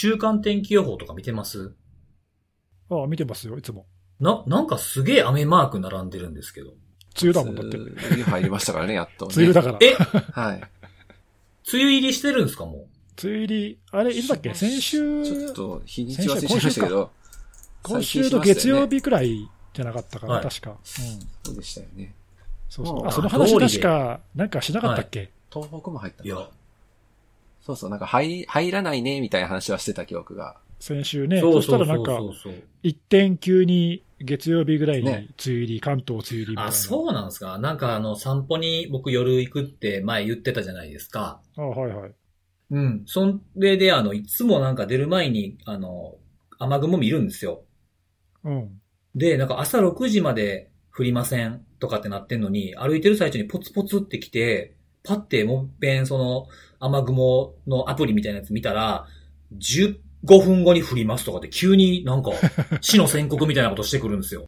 週間天気予報とか見てます？ああ、見てますよ、いつも。な、なんかすげえ雨マーク並んでるんですけど。梅雨だもんだって。梅雨入りましたからね、やっと、ね。梅雨だから。え？はい。梅雨入りしてるんですかも梅雨入り、あれ、いつだっけ？先週、ちょっと、日にち忘れちゃいましたけど。今週の月曜日くらいじゃなかったかな、はい確か。うん。そうでしたよね。そうそうう。んあ、その話通りで確か、なんかしなかったっけ、東北も入ったう。いやか。そうそう、なんか入、入らないね、みたいな話はしてた記憶が。先週ね。そそうしたそうそらなんか。一点急に月曜日ぐらいに梅ね雨入り、関東梅雨入りみたいな。あ、そうなんですかなんかあの、散歩に僕夜行くって前言ってたじゃないですか。あはいはい。うん。それであの、いつもなんか出る前に、あの、雨雲見るんですよ。うん。で、なんか朝6時まで降りませんとかってなってんのに、歩いてる最中にポツポツって来て、パってもっぺんその雨雲のアプリみたいなやつ見たら、15分後に降りますとかって急になんか 死の宣告みたいなことしてくるんですよ。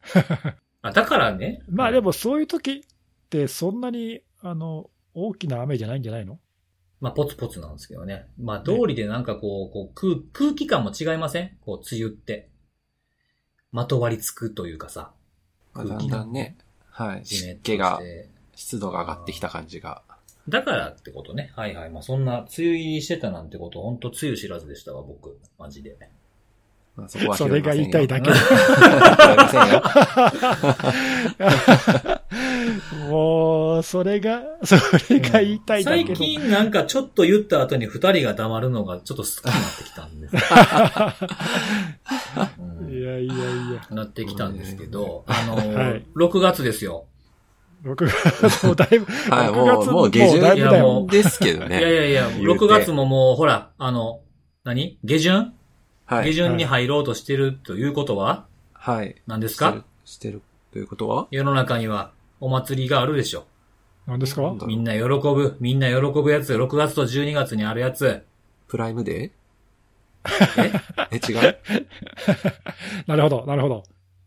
あだからね。まあでもそういう時ってそんなに、あの、大きな雨じゃないんじゃないの？まあ、ポツポツなんですけどね。まあ、通りでなんかこう、こう空、空気感も違いません？こう、梅雨って。まとわりつくというかさ。まあだんだんね、はい。湿気が湿度が上がってきた感じが。だからってことね。はいはい。まあ、そんな、梅雨入りしてたなんてこと、ほんと梅雨知らずでしたわ、僕。マジで。まあ、そこはそれが言いたいだけ。もう、それが、それが言いたいだけ最ど。近なんかちょっと言った後に二人が黙るのがちょっと好きになってきたんです。うんいやいやいや。なってきたんですけど、あのーはい6月ですよ。6月、もうだいぶ、はい、6もう、月もう下旬だいぶだいやもよ。ですけどいやいね。やいや、言うて6月ももう、ほら、あの、何？下旬？はい。下旬に入ろうとしてるということは？はい。何ですか？してるしてるということは？世の中にはお祭りがあるでしょ。何ですか？みんな喜ぶ、みんな喜ぶやつ、6月と12月にあるやつ。プライムデえー？え、違う？なるほど、なるほど。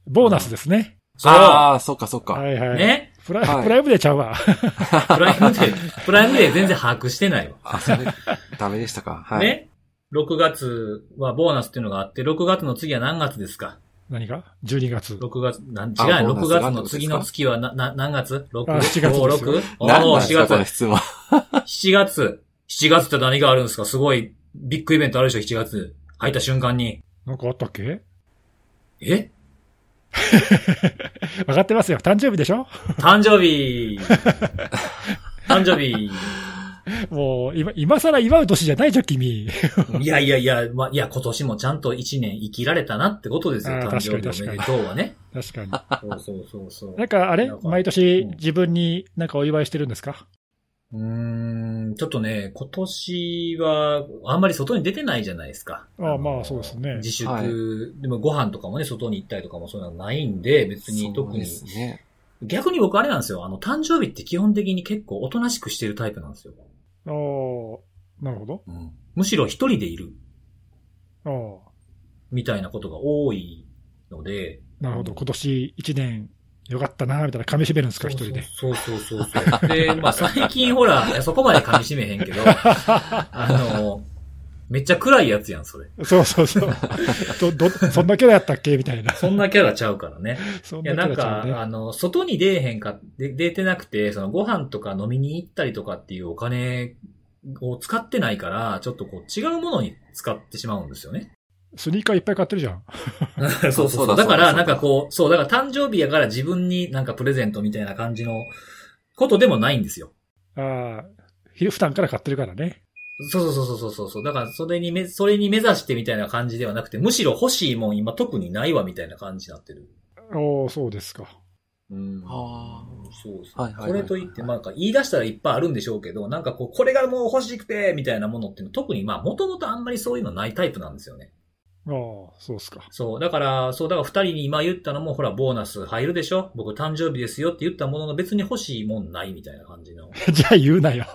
ボーナスですね。ああ、そっかそっか。はいはい。ね？プラはいプライムでちゃうわ。プライムデー、プライムデー全然把握してないわ。あ、それ、ダメでしたか。はい。ね ?6 月はボーナスっていうのがあって、6月の次は何月ですか？何が ?12 月。?6 月、なん、違うあよ、6ボーナスが月の次の月はな、な、何月 ?6、あ7月ですよ5 6? お何ー、4なんですか、この月。質問。7月。7月って何があるんですか？すごいビッグイベントあるでしょ ?7 月。入った瞬間に。なんかあったっけ？え？分かってますよ。誕生日でしょ？誕生日誕生日もう、今、今更祝う年じゃないじゃん、君。いやいやいや、ま、いや、今年もちゃんと1年生きられたなってことですよ。誕生日おめでとうはね。確かに。そうそうそうそう。なんかあれ？毎年うん自分になんかお祝いしてるんですか？うーん、ちょっとね、今年は、あんまり外に出てないじゃないですか。ああのまあそうですね自粛、はいでもご飯とかもね、外に行ったりとかもそういうのはないんで、別に特にそうで。すね。逆に僕あれなんですよ。あの、誕生日って基本的に結構おとなしくしてるタイプなんですよ。ああ、なるほど。むしろ一人でいる、ああ、みたいなことが多いので。なるほど。今年一年よかったな、みたいな噛み締めるんですか、一人で。そうそうそうそうそう。で、まあ最近ほら、いやそこまで噛み締めへんけど、あの、めっちゃ暗いやつやん、それ。そうそうそう。ど、ど、そんなキャラやったっけ？みたいな。そんなキャラちゃうからね。そんいや、なんか、なキャラちゃうね。あの、外に出えへんか、で出てなくて、そのご飯とか飲みに行ったりとかっていうお金を使ってないから、ちょっとこう違うものに使ってしまうんですよね。スニーカーいっぱい買ってるじゃん。そうそうそうう。そだだから、なんかこう、そう、だから誕生日やから自分になんかプレゼントみたいな感じのことでもないんですよ。ああ、ひ普段から買ってるからね。そうそうそうそうそうそう。だから、それにめ、それに目指してみたいな感じではなくて、むしろ欲しいもん今特にないわみたいな感じになってる。おおそうですか。うんあそうです、はいはいはいこれといって、まあ、なんか言い出したらいっぱいあるんでしょうけど、なんかこう、これがもう欲しくて、みたいなものっていうの特に、まあ、もともとあんまりそういうのないタイプなんですよね。ああ、そうですか。そう。だから、そう、だから二人に今言ったのも、ほら、ボーナス入るでしょ？僕誕生日ですよって言ったものの別に欲しいもんないみたいな感じの。じゃあ言うなよ。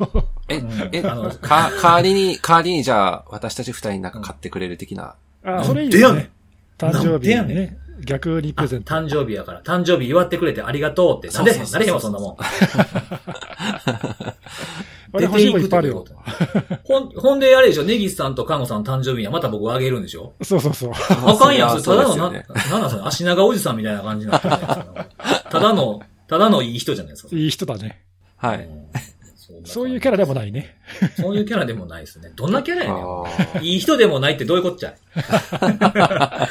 えうん、え、あの、か、代わりに、代わりにじゃあ、私たち二人になんか買ってくれる的な。ああ、なんそれいいでやねですね。誕生日なんでやねにね。逆にプあレゼント。誕生日やから、誕生日祝ってくれてありがとうって、なんでなれへんわ、そんなもん。出ていくってこと ほん、ほんであれでしょ、ネギスさんとカンゴさんの誕生日にはまた僕あげるんでしょそうそうそう。あかんやん、それただのねなんなんそれ、足長おじさんみたいな感じになってるじゃないですか。ただの、ただのいい人じゃないですか。いい人だね。はい。うんそういうキャラでもないね。そういうキャラでもないですね。どんなキャラやねん。いい人でもないってどういうこっちゃ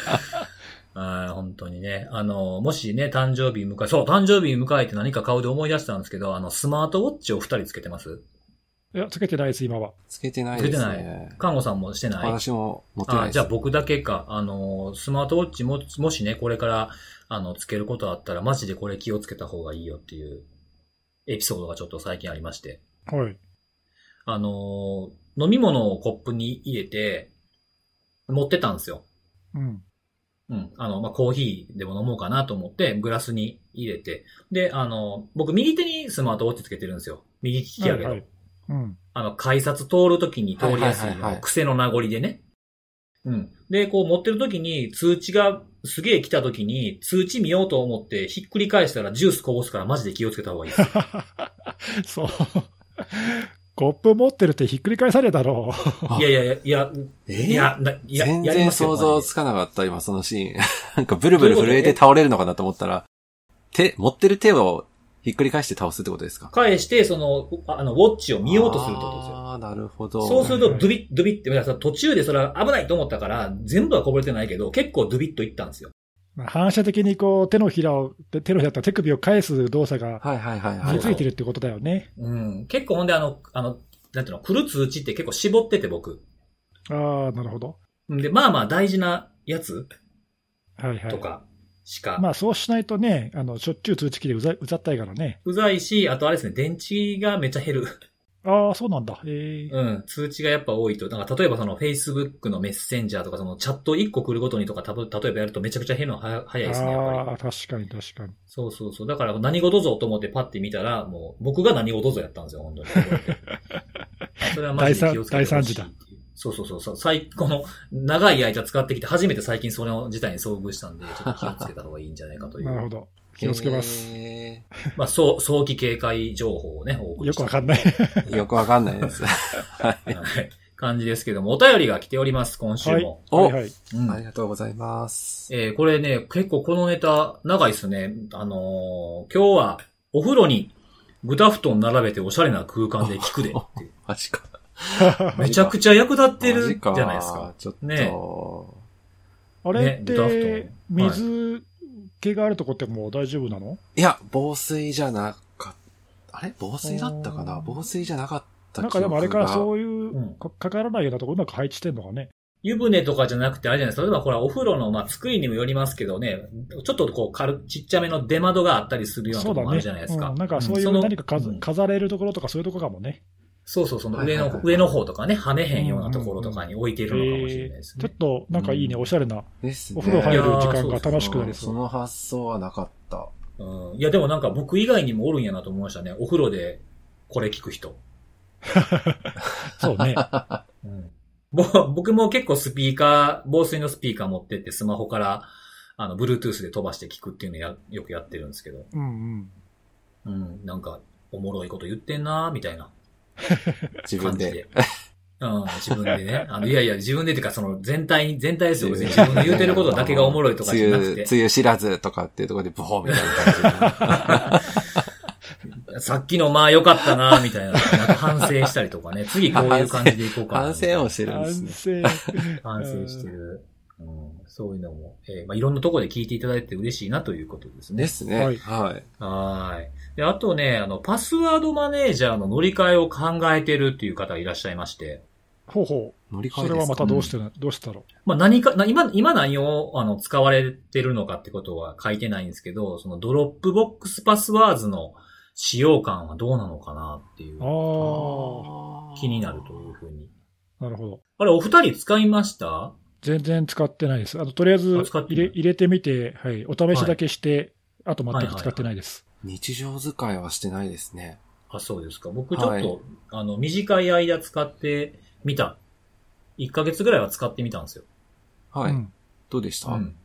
あー本当にね。あの、もしね、誕生日迎え、そう、誕生日迎えて何か顔で思い出したんですけど、あの、スマートウォッチを二人つけてますいや、つけてないです、今は。つけてないですつけてないね。看護さんもしてない私も持ってない。あじゃあ僕だけか。あの、スマートウォッチも、もしね、これから、あの、つけることあったら、マジでこれ気をつけた方がいいよっていう、エピソードがちょっと最近ありまして。はい。あの、飲み物をコップに入れて、持ってたんですよ。うん。うん。あの、まあ、コーヒーでも飲もうかなと思って、グラスに入れて。で、あの、僕右手にスマートウォッチつけてるんですよ。右利きやけど。はいはいうん。あの、改札通るときに通りやすい癖の名残でね。うん。で、こう持ってるときに通知がすげえ来たときに通知見ようと思ってひっくり返したらジュースこぼすからマジで気をつけた方がいいです。そう。コップ持ってるってひっくり返されたろあ いやいやいや、いや、え？いや、な、いや、全然想像つかなかった、今そのシーン。なんかブルブル震えて倒れるのかなと思ったら、手、持ってる手をひっくり返して倒すってことですか？返して、その、あの、ウォッチを見ようとするってことですよ。ああ、なるほど。そうすると、ドゥビッ、ドゥビッって、さ途中でそれは危ないと思ったから、全部はこぼれてないけど、結構ドゥビッといったんですよ。う。反射的にこう、手のひらを、手のひらと手首を返す動作がはいはいはいついてるってことだよね。うん。結構ほんであの、あの、なんていうの、来る通知って結構絞ってて僕。ああ、なるほど。んで、まあまあ大事なやつはいはい。とかしか、まあそうしないとね、あの、しょっちゅう通知機でうざうざったいからね。うざいし、あとあれですね、電池がめっちゃ減る。ああ、そうなんだ。ええうん。通知がやっぱ多いと、なんか例えばその Facebook のメッセンジャーとかそのチャット1個来るごとにとかたぶ例えばやるとめちゃくちゃ減るのは早いですね、やっぱり。ああ、確かに確かに。そうそうそう。だから何事ぞと思ってパッて見たら、もう僕が何事ぞやったんですよ、本当に。それはマジで気をつけてほしい大惨事だ。そうそうそうそう。最、この、長い間使ってきて、初めて最近それの事態に遭遇したんで、ちょっと気をつけた方がいいんじゃないかという。なるほど。気をつけます。へまあ、そう、早期警戒情報をね、お送りしてよくわかんない。ー よくわかんないです。はい。はい。感じですけども、お便りが来ております、今週も。おはいはい。うんありがとうございます。えーこれね、結構このネタ、長いですね。あのー今日は、お風呂に、豚布団並べておしゃれな空間で聞くでっていう。マジか。めちゃくちゃ役立ってるじゃないですか。。ちょっと。ねあれっねドラフて、ト水気があるとこってもう大丈夫なの？いや、防水じゃなかった。あれ？防水だったかな？防水じゃなかったなんかでもあれからそうう。いう、うんかかからないようなところうまく配置してんのかね。湯船とかじゃなくて、あれじゃないですか。例えばほら、お風呂の、まあ、作りにもよりますけどね、ちょっとこう、軽、ちっちゃめの出窓があったりするようなところもあそうだね。るじゃないですか。うんなんかそういうの何か飾うん飾れるところとかそういうところかもね。そうそう、その上の、はいはいはい上の方とかね、跳ねへんようなところとかに置いてるのかもしれないですねちょっ。となんかいいね、うんおしゃれな。ですね。お風呂入る時間が楽しくなりそう。その発想はなかった。うん。いや、でもなんか僕以外にもおるんやなと思いましたね。お風呂でこれ聞く人。そうね。うん。ぼ僕も結構スピーカー、防水のスピーカー持ってってスマホから、あの、Bluetooth で飛ばして聞くっていうのや、よくやってるんですけど。うんうん。うん。なんか、おもろいこと言ってんなーみたいな 自分で。うん、自分でね。あの、いやいや、自分でっていうか、その、全体に、全体ですよ。別に自分の言うてることだけがおもろいとかじゃなくて梅雨、。梅雨知らずとかっていうところでブホーみたいな感 さっきのまあ良かったな、みたいな。反省したりとかね。次こういう感じでいこうじ。かな。反省をしてるんですね。反省。反省してる。うん、そういうのも、えーまあ、いろんなところで聞いていただいて嬉しいなということですね。ですね。はいはい。はーい。で、あとね、あの、パスワードマネージャーの乗り換えを考えてるっていう方がいらっしゃいまして。ほうほう。乗り換えですか？それはまたどうしてな、どうしてだろまあ、何か、な今、今何を、あの、使われてるのかってことは書いてないんですけど、その Dropbox Passwords の使用感はどうなのかなっていうう。、あ気になるというふうに。あ、なるほど。あれ、お二人使いました？全然使ってないです。あの、とりあえずあ使ってない入れ入れてみて、はい、お試しだけして、あと全く使ってないです。日常使いはしてないですね。あ、そうですか。僕ちょっと、はいあの、短い間使ってみた。1ヶ月ぐらいは使ってみたんですよ。はい。うんどうでした、うん。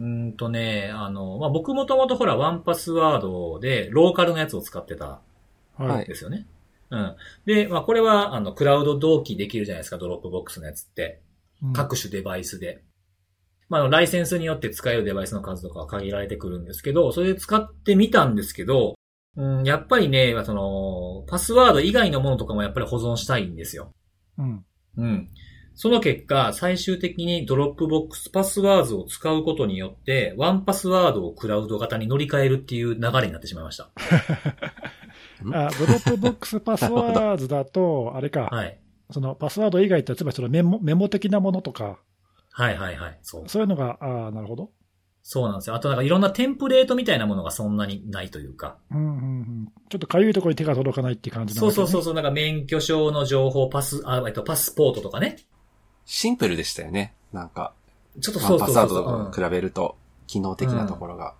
うーんとね、あの、まあ、僕もともとほら、1Password で、ローカルのやつを使ってたはい。ですよね。うん。で、まあこれは、あの、クラウド同期できるじゃないですか、 Dropbox のやつって。うん各種デバイスで。まあライセンスによって使えるデバイスの数とかは限られてくるんですけど、それで使ってみたんですけど、うん、やっぱりね、その、パスワード以外のものとかもやっぱり保存したいんですよ。うん。うん。その結果、最終的に Dropbox パスワードを使うことによって、1Password をクラウド型に乗り換えるっていう流れになってしまいました。あ、 Dropbox パスワードだと、あれか、はい。そそのパスワード以外って、つまりそのメモメモ的なものとか、はいはいはい。そう。そういうのが、ああ、なるほど。そうなんですよ。あとなんかいろんなテンプレートみたいなものがそんなにないというか。うんうんうん。ちょっとかゆいところに手が届かないっていう感じなそうわけねそうそうそう、なんか免許証の情報、パス、あ、えっと、パスポートとかね。シンプルでしたよね。なんか、ちょっとそうそうそうパスワードそううんと比べると、機能的なところが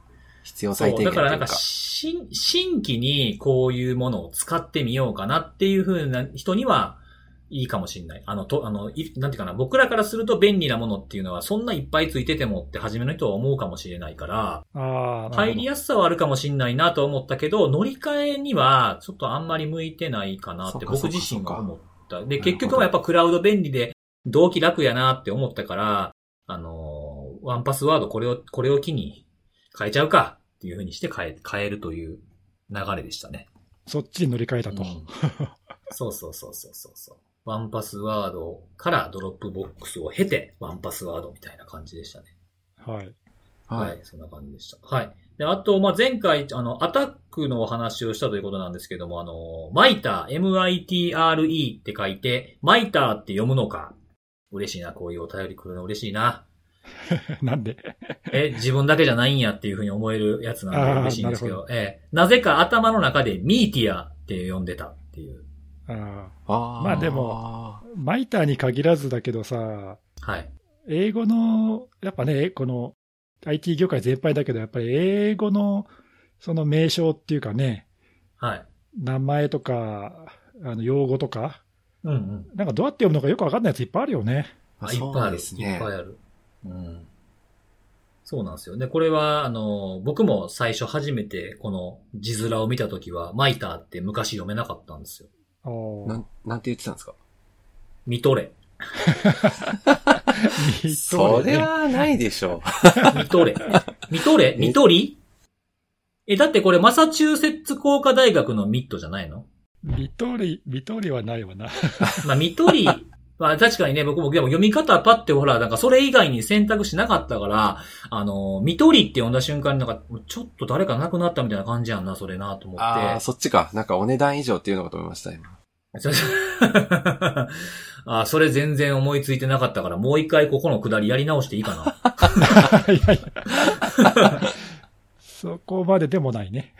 必要そう、最低限というかだからなんか、。新、新規にこういうものを使ってみようかなっていう風な人には、いいかもしれない。あの、と、あの、いなんていうかな、僕らからすると便利なものっていうのは、そんないっぱいついててもって初めの人は思うかもしれないから、入りやすさはあるかもしれないなと思ったけど、乗り換えには、ちょっとあんまり向いてないかなって僕自身は思った。で、結局はやっぱクラウド便利で、同期楽やなって思ったから、あのーワンパスワードこれを、これを機に変えちゃうかっていう風にして変え、変えるという流れでしたね。そっちに乗り換えたと。うんそうそうそうそうそうそう。ワンパスワードからドロップボックスを経て、ワンパスワードみたいな感じでしたね。はい。は、はいい。そんな感じでした。はい。で、あと、まあ、前回、あの、 ATT&CK のお話をしたということなんですけども、あの、 MITRE、M-I-T-R-E って書いて、マイターって読むのか。嬉しいな、こういうお便り来るの嬉しいな。なんで？え、自分だけじゃないんやっていうふうに思えるやつなんで嬉しいんですけなど、ええなぜか頭の中でミーティアって呼んでたっていう。あまあでも、マイターに限らずだけどさ、はい。英語の、やっぱね、この IT 業界全般だけど、やっぱり英語のその名称っていうかね、はい。名前とか、あの用語とか、うんうん。なんかどうやって読むのかよくわかんないやついっぱいあるよね。あ、いっそうぱいある。ですねいっぱいある。うん。そうなんですよ。で、これは、あの、僕も最初初めてこの字面を見たときは、マイターって昔読めなかったんですよ。なん、なんて言ってたんですか？見とれ。ミそトレねれはないでしょ。見とれ。見とれ？見とり？え、だってこれマサチューセッツ工科大学のミットじゃないの？ミトリ、ミトリはないわな。まあ、見とり、まあ確かにね、僕もでも読み方パッてほら、なんかそれ以外に選択肢なかったから、あの、見とりって読んだ瞬間になんか、ちょっと誰か亡くなったみたいな感じやんな、それなと思って。ああ、そっちか。なんかお値段以上っていうのかと思いました、今。あ、それ全然思いついてなかったから、もう一回ここのくだりやり直していいかな。いやいやそこまででもないね。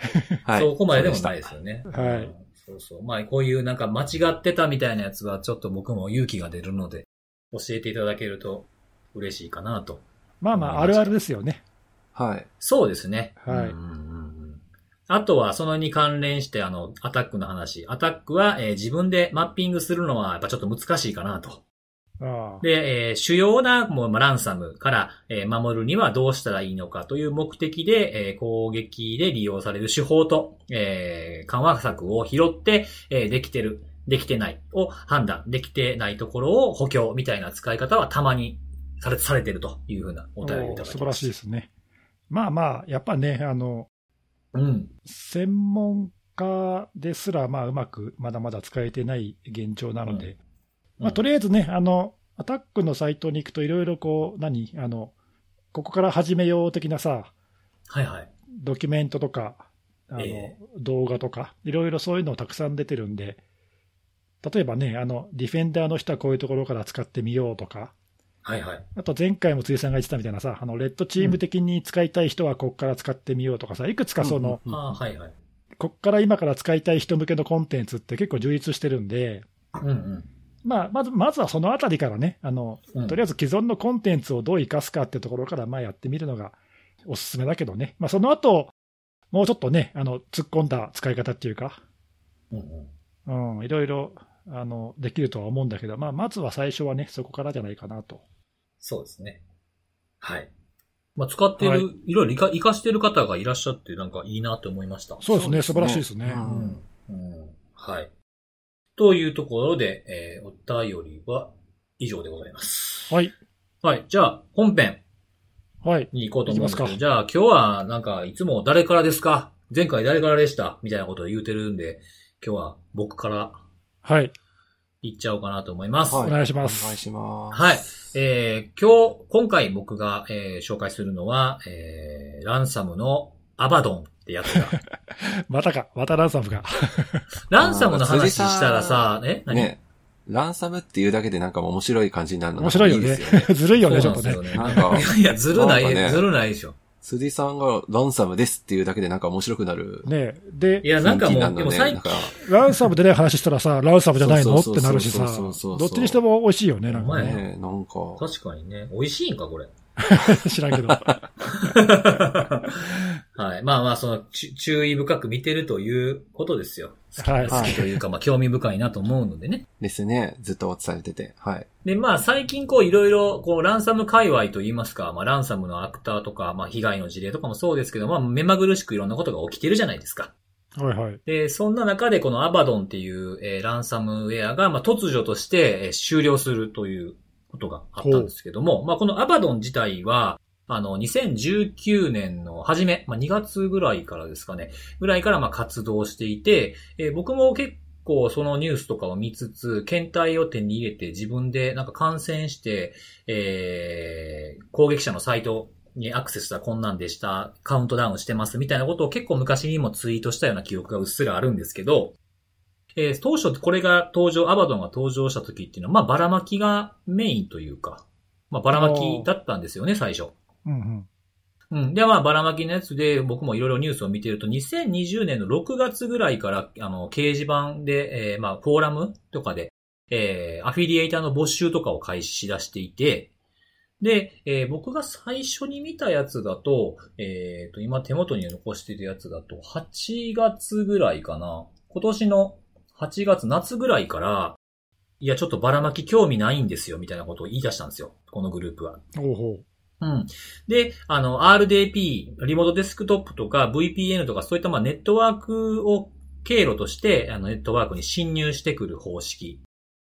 はい。そこまででもないい。ですよね。はいうんそうそう。まあ、こういうなんか間違ってたみたいなやつは、ちょっと僕も勇気が出るので、教えていただけると嬉しいかなと。まあまあ、あるあるですよね。はい。そうですね。はいうんうんうんあとは、そのに関連して、あの、アタックの話。アタックは、えー自分でマッピングするのは、やっぱちょっと難しいかなと。で、えー主要なもうまあランサムから、えー守るにはどうしたらいいのかという目的で、えー攻撃で利用される手法と、えー緩和策を拾って、えーできてる、できてないを判断、できてないところを補強みたいな使い方はたまにされされてるというふうなお便りをいただきました。素晴らしいですね。まあまあ、やっぱね、あの、うん。専門家ですら、まあ、うまくまだまだ使えてない現状なので、まあ、とりあえずね、あの、アタックのサイトに行くといろいろこう、何？あの、ここから始めよう的なさ、はいはい。ドキュメントとか、あの、え動画とか、いろいろそういうのたくさん出てるんで、例えばね、あの、ディフェンダーの人はこういうところから使ってみようとか、はいはい。あと前回も辻さんが言ってたみたいなさ、あの、レッドチーム的に使いたい人はここから使ってみようとかさ、いくつかその、うんああ、はいはい。ここから今から使いたい人向けのコンテンツって結構充実してるんで、うんうん。まあ、まず、まずはそのあたりからね、あの、うんとりあえず既存のコンテンツをどう活かすかってところから、まあやってみるのがおすすめだけどね。まあその後、もうちょっとね、あの、突っ込んだ使い方っていうか、うんうん。うん、いろいろ、あの、できるとは思うんだけど、まあまずは最初はね、そこからじゃないかなと。そうですね。はい。まあ、使ってる、はいい、ろいろ活か活かしてる方がいらっしゃって、なんかいいなって思いました。そうですね、すね晴らしいですね。ううん。うん。はい。というところで、えー、お便りは以上でございます。はい。はい。じゃあ、本編はい。に行こうと思うんですけど、行きますじゃあ今日はなんかいつも誰からですか？前回誰からでした？みたいなことを言うてるんで、今日は僕からはい。言っちゃおうかなと思います。はいお願いしますお願いします。はい。えー、今日、今回僕が、えー紹介するのは、えー、ランサムのアバドンってやつが。またか。またランサムが。ランサムの話したらさ、え何？ね。ランサムっていうだけでなんか面白い感じになるの面白いよねですよね。ずるいよね、ちょっとね。なんかいやずるない、ねずるないでしょ。辻さんがランサムですっていうだけでなんか面白くなる。ねでい、や、なんかもう、ねでも最なんかランサムでね、話したらさ、ランサムじゃないの？ってなるしさ、どっちにしても美味しいよね、なんかね。ねなんか、確かにね。美味しいんか、これ。知らんけど。はい。まあまあ、その、ち注意深く見てるということですよ。はい。好きというか、まあ、興味深いなと思うのでね。ですね。ずっと伝えてて。はい。で、まあ、最近こう、いろいろ、こう、ランサム界隈といいますか、まあ、ランサムのアクターとか、まあ、被害の事例とかもそうですけど、まあ、目まぐるしくいろんなことが起きてるじゃないですか。はいはい。で、そんな中でこのアバドンっていう、えーランサムウェアが、まあ、突如として、えー終了するということがあったんですけども、まあ、このアバドン自体は、あの、2019年の初め、まあ、2月ぐらいからですかね、ぐらいからまあ活動していて、えー僕も結構そのニュースとかを見つつ、検体を手に入れて自分でなんか感染して、えー攻撃者のサイトにアクセスしたらこんなんでした、カウントダウンしてますみたいなことを結構昔にもツイートしたような記憶がうっすらあるんですけど、えー当初これが登場、アバドンが登場した時っていうのは、まあばらまきがメインというか、まあばらまきだったんですよね、最初。うんうん。うん。で、まあ、ばらまきのやつで、僕もいろいろニュースを見てると、2020年の6月ぐらいから、あの、掲示板で、えーまあ、フォーラムとかで、えーアフィリエイターの募集とかを開始し出していて、で、えー僕が最初に見たやつだと、えっ、と、今手元に残してるやつだと、8月ぐらいかな。今年の8月、夏ぐらいから、いや、ちょっとばらまき興味ないんですよ、みたいなことを言い出したんですよ。このグループは。おうほうん。で、あの、RDP、リモートデスクトップとか VPN とかそういったまあネットワークを経路として、あの、ネットワークに侵入してくる方式。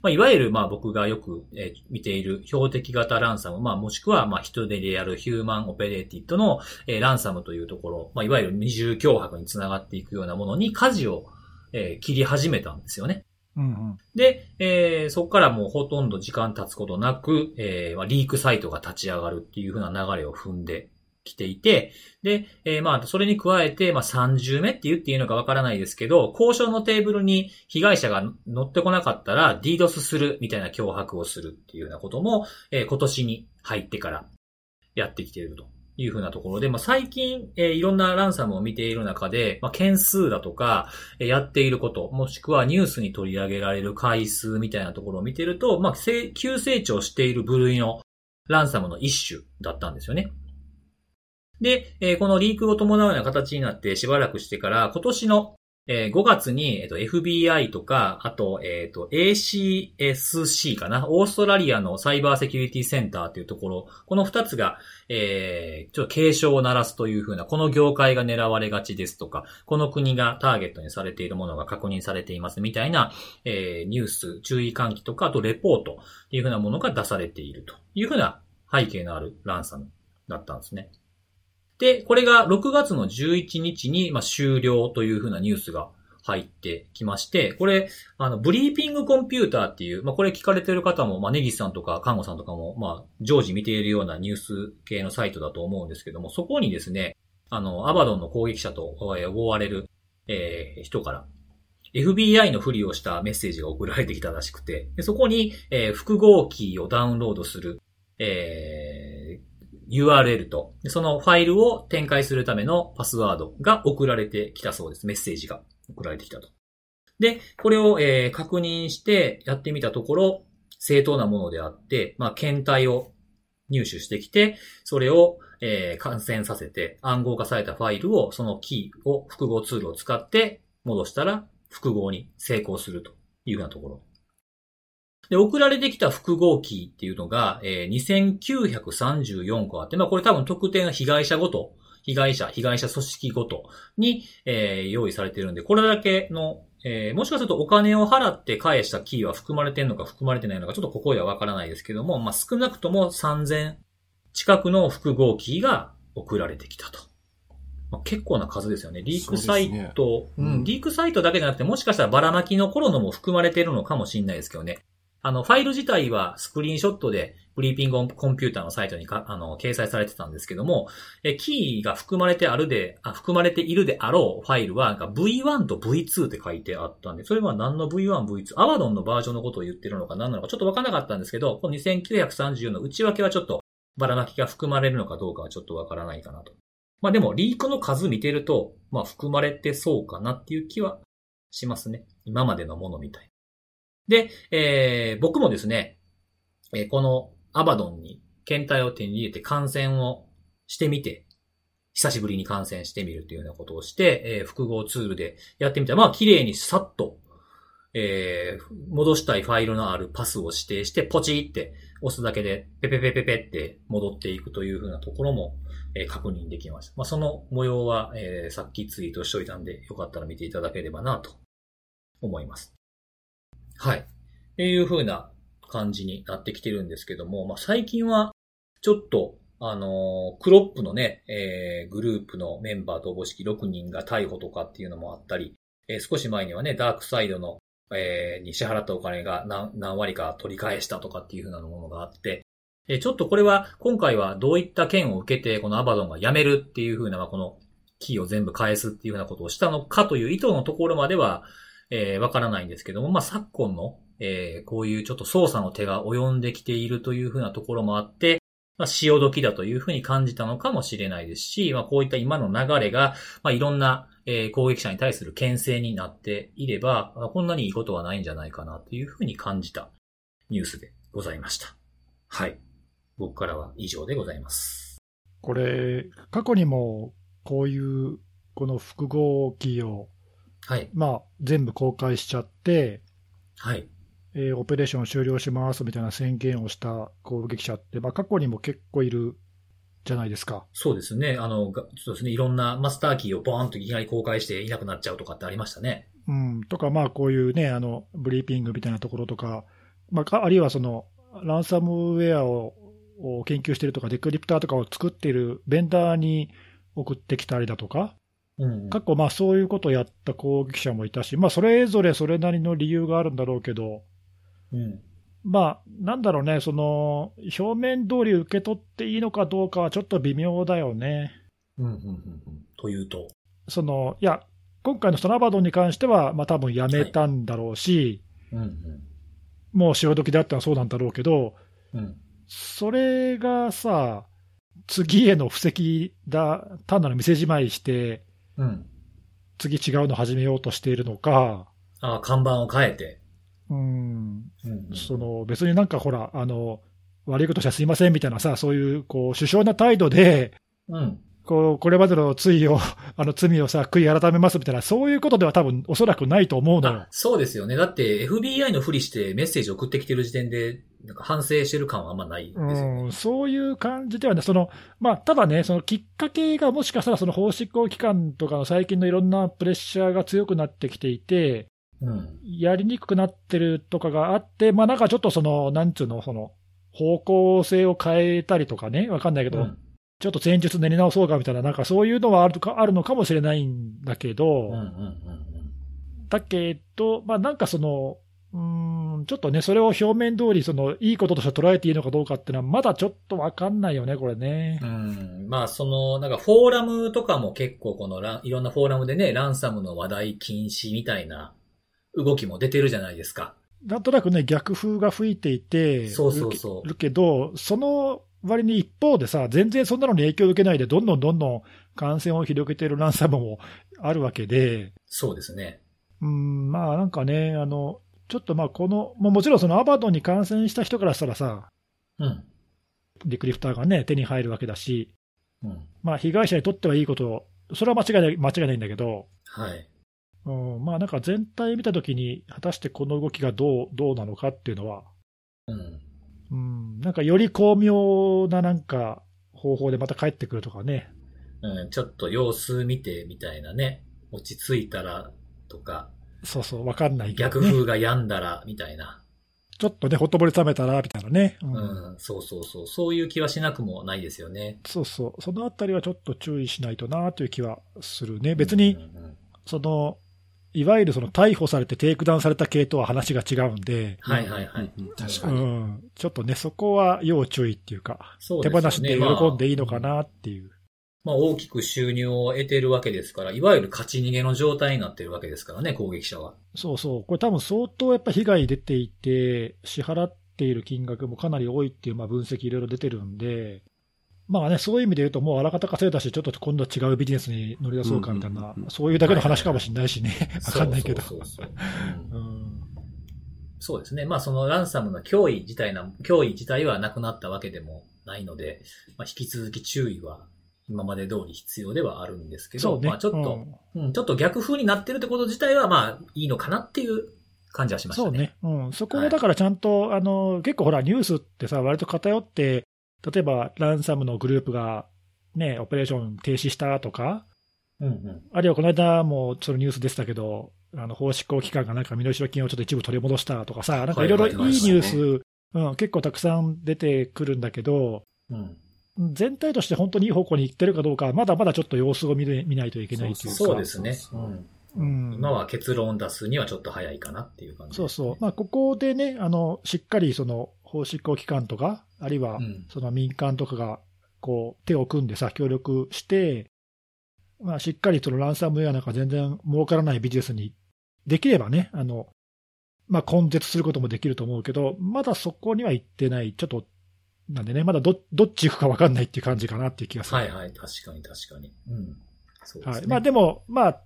まあ、いわゆる、まあ、僕がよく、えー見ている標的型ランサム、まあ、もしくは、まあ、人手でやるヒューマンオペレーティッドの、えーランサムというところ、まあ、いわゆる二重脅迫につながっていくようなものに舵を、えー切り始めたんですよね。う。うんうん。で、えーそこからもうほとんど時間経つことなく、えーまあ、リークサイトが立ち上がるっていう風な流れを踏んできていて、で、えーまあ、それに加えて、まあ、30目って言っていいのかわからないですけど、交渉のテーブルに被害者が乗ってこなかったら、DDoS するみたいな脅迫をするっていうようなことも、えー今年に入ってからやってきていると。いうふうなところで、まあ、最近、えーいろんなランサムを見ている中で、まあ、件数だとか、えーやっていること、もしくはニュースに取り上げられる回数みたいなところを見てると、まあ、急成長している部類のランサムの一種だったんですよね。で、えーこのリークを伴うような形になってしばらくしてから、今年の、えー5月に、えっと FBI とか、あと、えっと ACSC かな、オーストラリアのサイバーセキュリティセンターというところ、この二つが、えーちょっと警鐘を鳴らすというふうな、この業界が狙われがちですとか、この国がターゲットにされているものが確認されていますみたいな、えーニュース、注意喚起とか、あとレポートっていうふうなものが出されているというふうな背景のあるランサムだったんですね。で、これが6月の11日に、まあ、終了というふうなニュースが入ってきまして、これ、あの、ブリーピングコンピューターっていう、まあ、これ聞かれてる方も、まあ、ネギスさんとか、看護さんとかも、まあ、常時見ているようなニュース系のサイトだと思うんですけども、そこにですね、あの、アバドンの攻撃者とえー思われる、えー人から、FBI のふりをしたメッセージが送られてきたらしくて、でそこに、えー複合キーをダウンロードする、えー URL と、そのファイルを展開するためのパスワードが送られてきたそうです。メッセージが送られてきたと。で、これを、えー確認してやってみたところ、正当なものであって、まあ、検体を入手してきて、それを、えー感染させて暗号化されたファイルを、そのキーを複合ツールを使って戻したら複合に成功するというようなところ。で、送られてきた複合キーっていうのが、えー2934個あって、まあこれ多分特定の被害者ごと、被害者、被害者組織ごとに、えー用意されてるんで、これだけの、えー、もしかするとお金を払って返したキーは含まれてんのか含まれてないのか、ちょっとここではわからないですけども、まあ、少なくとも3000近くの複合キーが送られてきたと。まあ、結構な数ですよね。リークサイト、うね、うん、リークサイトだけじゃなくて、もしかしたらばらまきの頃のも含まれてるのかもしれないですけどね。あの、ファイル自体はスクリーンショットで、ブリーピングコンピューターのサイトにか、あの、掲載されてたんですけども、え、キーが含まれてあるで、あ、含まれているであろうファイルは、なんか V1 と V2 って書いてあったんで、それは何の V1、V2、アワドンのバージョンのことを言ってるのか何なのかちょっとわからなかったんですけど、この2930の内訳はちょっと、ばらまきが含まれるのかどうかはちょっとわからないかなと。まあでも、リークの数見てると、まあ含まれてそうかなっていう気はしますね。今までのものみたい。で、えー、僕もですね、えー、このアバドンに検体を手に入れて感染をしてみて、久しぶりに感染してみるというようなことをして、えー、複合ツールでやってみたら、まあ、綺麗にさっと、えー、戻したいファイルのあるパスを指定して、ポチって押すだけで、ペペペペペって戻っていくというふうなところも、えー、確認できました。まあ、その模様は、えー、さっきツイートしといたんで、よかったら見ていただければなと思います。はい。っていう風な感じになってきてるんですけども、まあ、最近は、ちょっと、あのー、クロップのね、えー、グループのメンバーとおぼしき6人が逮捕とかっていうのもあったり、えー、少し前にはね、ダークサイドの、えー、に支払ったお金が何何割か取り返したとかっていう風なものがあって、えー、ちょっとこれは、今回はどういった件を受けて、このアバドンが辞めるっていう風な、まあ、このキーを全部返すっていう風なことをしたのかという意図のところまでは、えー、わからないんですけども、まあ、昨今の、えー、こういうちょっと操作の手が及んできているというふうなところもあって、まあ、潮時だというふうに感じたのかもしれないですし、まあ、こういった今の流れが、まあ、いろんな、えー、攻撃者に対する牽制になっていれば、まこんなにいいことはないんじゃないかなというふうに感じたニュースでございました。はい。僕からは以上でございます。これ、過去にもこういうこの複合キーをはい。まあ、全部公開しちゃって、はい。えー、オペレーション終了しますみたいな宣言をした攻撃者って、まあ、過去にも結構いるじゃないですか。そうですね。あの、そうですね。いろんなマスターキーをボーンといきなり公開していなくなっちゃうとかってありましたね。うん。とか、まあ、こういうね、あの、ブリーピングみたいなところとか、まあ、あるいはその、ランサムウェアをを研究してるとか、デクリプターとかを作っているベンダーに送ってきたりだとか、過去、まあそういうことをやった攻撃者もいたし、まあそれぞれそれなりの理由があるんだろうけど、うん、まあなんだろうね、その表面通り受け取っていいのかどうかはちょっと微妙だよね。うんうんうんうん、というと。そのいや、今回のストラバドンに関しては、まあ多分やめたんだろうし、はいうんうん、もう潮時であったらそうなんだろうけど、うん、それがさ、次への布石だ、単なる店じまいして、うん、次違うの始めようとしているのか、ああ、看板を変えて。うん、その別になんかほら、あの悪いことしたすいませんみたいなさ、そういうこう首相な態度で、うん、こうこれまでの罪を、あの罪をさ、悔い改めますみたいな、そういうことでは多分おそらくないと思うのよ。そうですよね。だって FBI のふりしてメッセージ送ってきてる時点で、なんか反省してる感はあんまないですよね。うん、そういう感じではね、その、まあ、ただね、そのきっかけがもしかしたらその法執行機関とかの最近のいろんなプレッシャーが強くなってきていて、うん、やりにくくなってるとかがあって、まあなんかちょっとその、なんつうの、その、方向性を変えたりとかね、わかんないけど、うん、ちょっと戦術練り直そうかみたいな、なんかそういうのはあるかあるのかもしれないんだけど、うんうんうんうん、だけど、まあなんかその、うんちょっとね、それを表面通りそり、いいこととして捉えていいのかどうかっていうのは、まだちょっとわかんないよね、これね。うんまあ、その、なんか、フォーラムとかも結構、このラ、いろんなフォーラムでね、ランサムの話題禁止みたいな動きも出てるじゃないですか。なんとなくね、逆風が吹いていて、そうそうそう。るけど、その割に一方でさ、全然そんなのに影響を受けないで、どんどんどんどん感染を広げているランサムもあるわけで。そうですね。うん、まあなんかね、あの、ちょっとまあこの、ももちろんそのアバドンに感染した人からしたらさ、うん、リクリフターがね、手に入るわけだし、うん、まあ被害者にとってはいいこと、それは間違いない間違いないんだけど、はい。うん、まあなんか全体見たときに、果たしてこの動きがどうどうなのかっていうのは、うん、うん、なんかより巧妙ななんか方法でまた帰ってくるとかね。うん、ちょっと様子見てみたいなね、落ち着いたらとか、そうそう、わかんないけど、逆ね。風が止んだら、みたいな。ちょっとね、ほとぼり冷めたら、みたいなね。ううんん、そうそうそう。そういう気はしなくもないですよね。そうそう。そのあたりはちょっと注意しないとなという気はするね。別にう、んうんその、いわゆるその逮捕されてテイクダウンされた系とは話が違うんで、はいはいはい。うんうん確うかに。ん、ちょっとね、そこは要注意っていうか、そうですよね手放しで喜んでいいのかなっていう。まあ大きく収入を得てるわけですから、いわゆる勝ち逃げの状態になってるわけですからね、攻撃者は。そうそう。これ多分相当やっぱ被害出ていて、支払っている金額もかなり多いっていうまあ分析いろいろ出てるんで、まあね、そういう意味で言うと、もうあらかた稼いだし、ちょっと今度は違うビジネスに乗り出そうかみたいなそういうだけの話かもしれないしね。わかんないけど。そうですね。まあそのランサムの脅威自体な、脅威自体はなくなったわけでもないので、まあ引き続き注意は今まで通り必要ではあるんですけど、ね。まあちょっと、うん、ちょっと逆風になってるってこと自体はまあいいのかなっていう感じはしましたね。そうね。うん。そこをだからちゃんと、あの、結構ほら、ニュースってさ、割と偏って、例えば、ランサムのグループが、ね、オペレーション停止したとか、うんうん。あるいはこの間もそのニュースでしたけど、あの、法執行機関がなんか身代金をちょっと一部取り戻したとかさ、なんかいろいろいいニはいはいュース、うん、結構たくさん出てくるんだけど、うん。全体として本当にいい方向に行ってるかどうか、まだまだちょっと様子を見る見ないといけないというか。そうですね。そうんうん今は結論を出すにはちょっと早いかなっていう感じね、そうそう。まあ、ここでね、あの、しっかりその、法執行機関とか、あるいはうんその民間とかが、こう、手を組んでさ、協力して、まあ、しっかりそのランサムウェアなんか全然儲からないビジネスにできればね、あの、まあ、根絶することもできると思うけど、まだそこには行ってない。ちょっと、なんでね、まだど、どっち行くか分かんないっていう感じかなっていう気がする。はいはい、確かに確かに。うん。そうですね。はい。まあ、でも、まあ、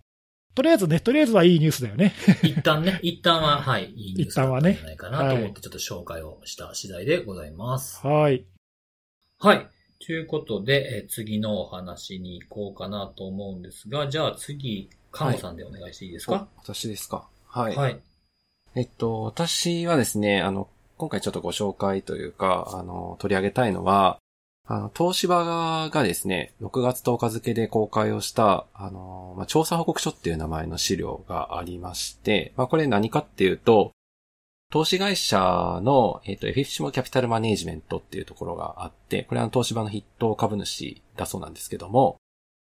とりあえずね、とりあえずはいいニュースだよね。一旦ね、一旦は、はい、いいニュースだったんじゃないかなと思ってちょっと紹介をした次第でございます。はい。はい。ということで、えー次のお話に行こうかなと思うんですが、じゃあ次、カモさんでお願いしていいですか？お私ですか？はい。はい。えっと、私はですね、あの、今回ちょっとご紹介というか、あの、取り上げたいのは、あの、東芝がですね、6月10日付で公開をした、あの、まあ、調査報告書っていう名前の資料がありまして、まあ、これ何かっていうと、投資会社の、えっ、と、エフィフィシモキャピタルマネージメントっていうところがあって、これは東芝の筆頭株主だそうなんですけども、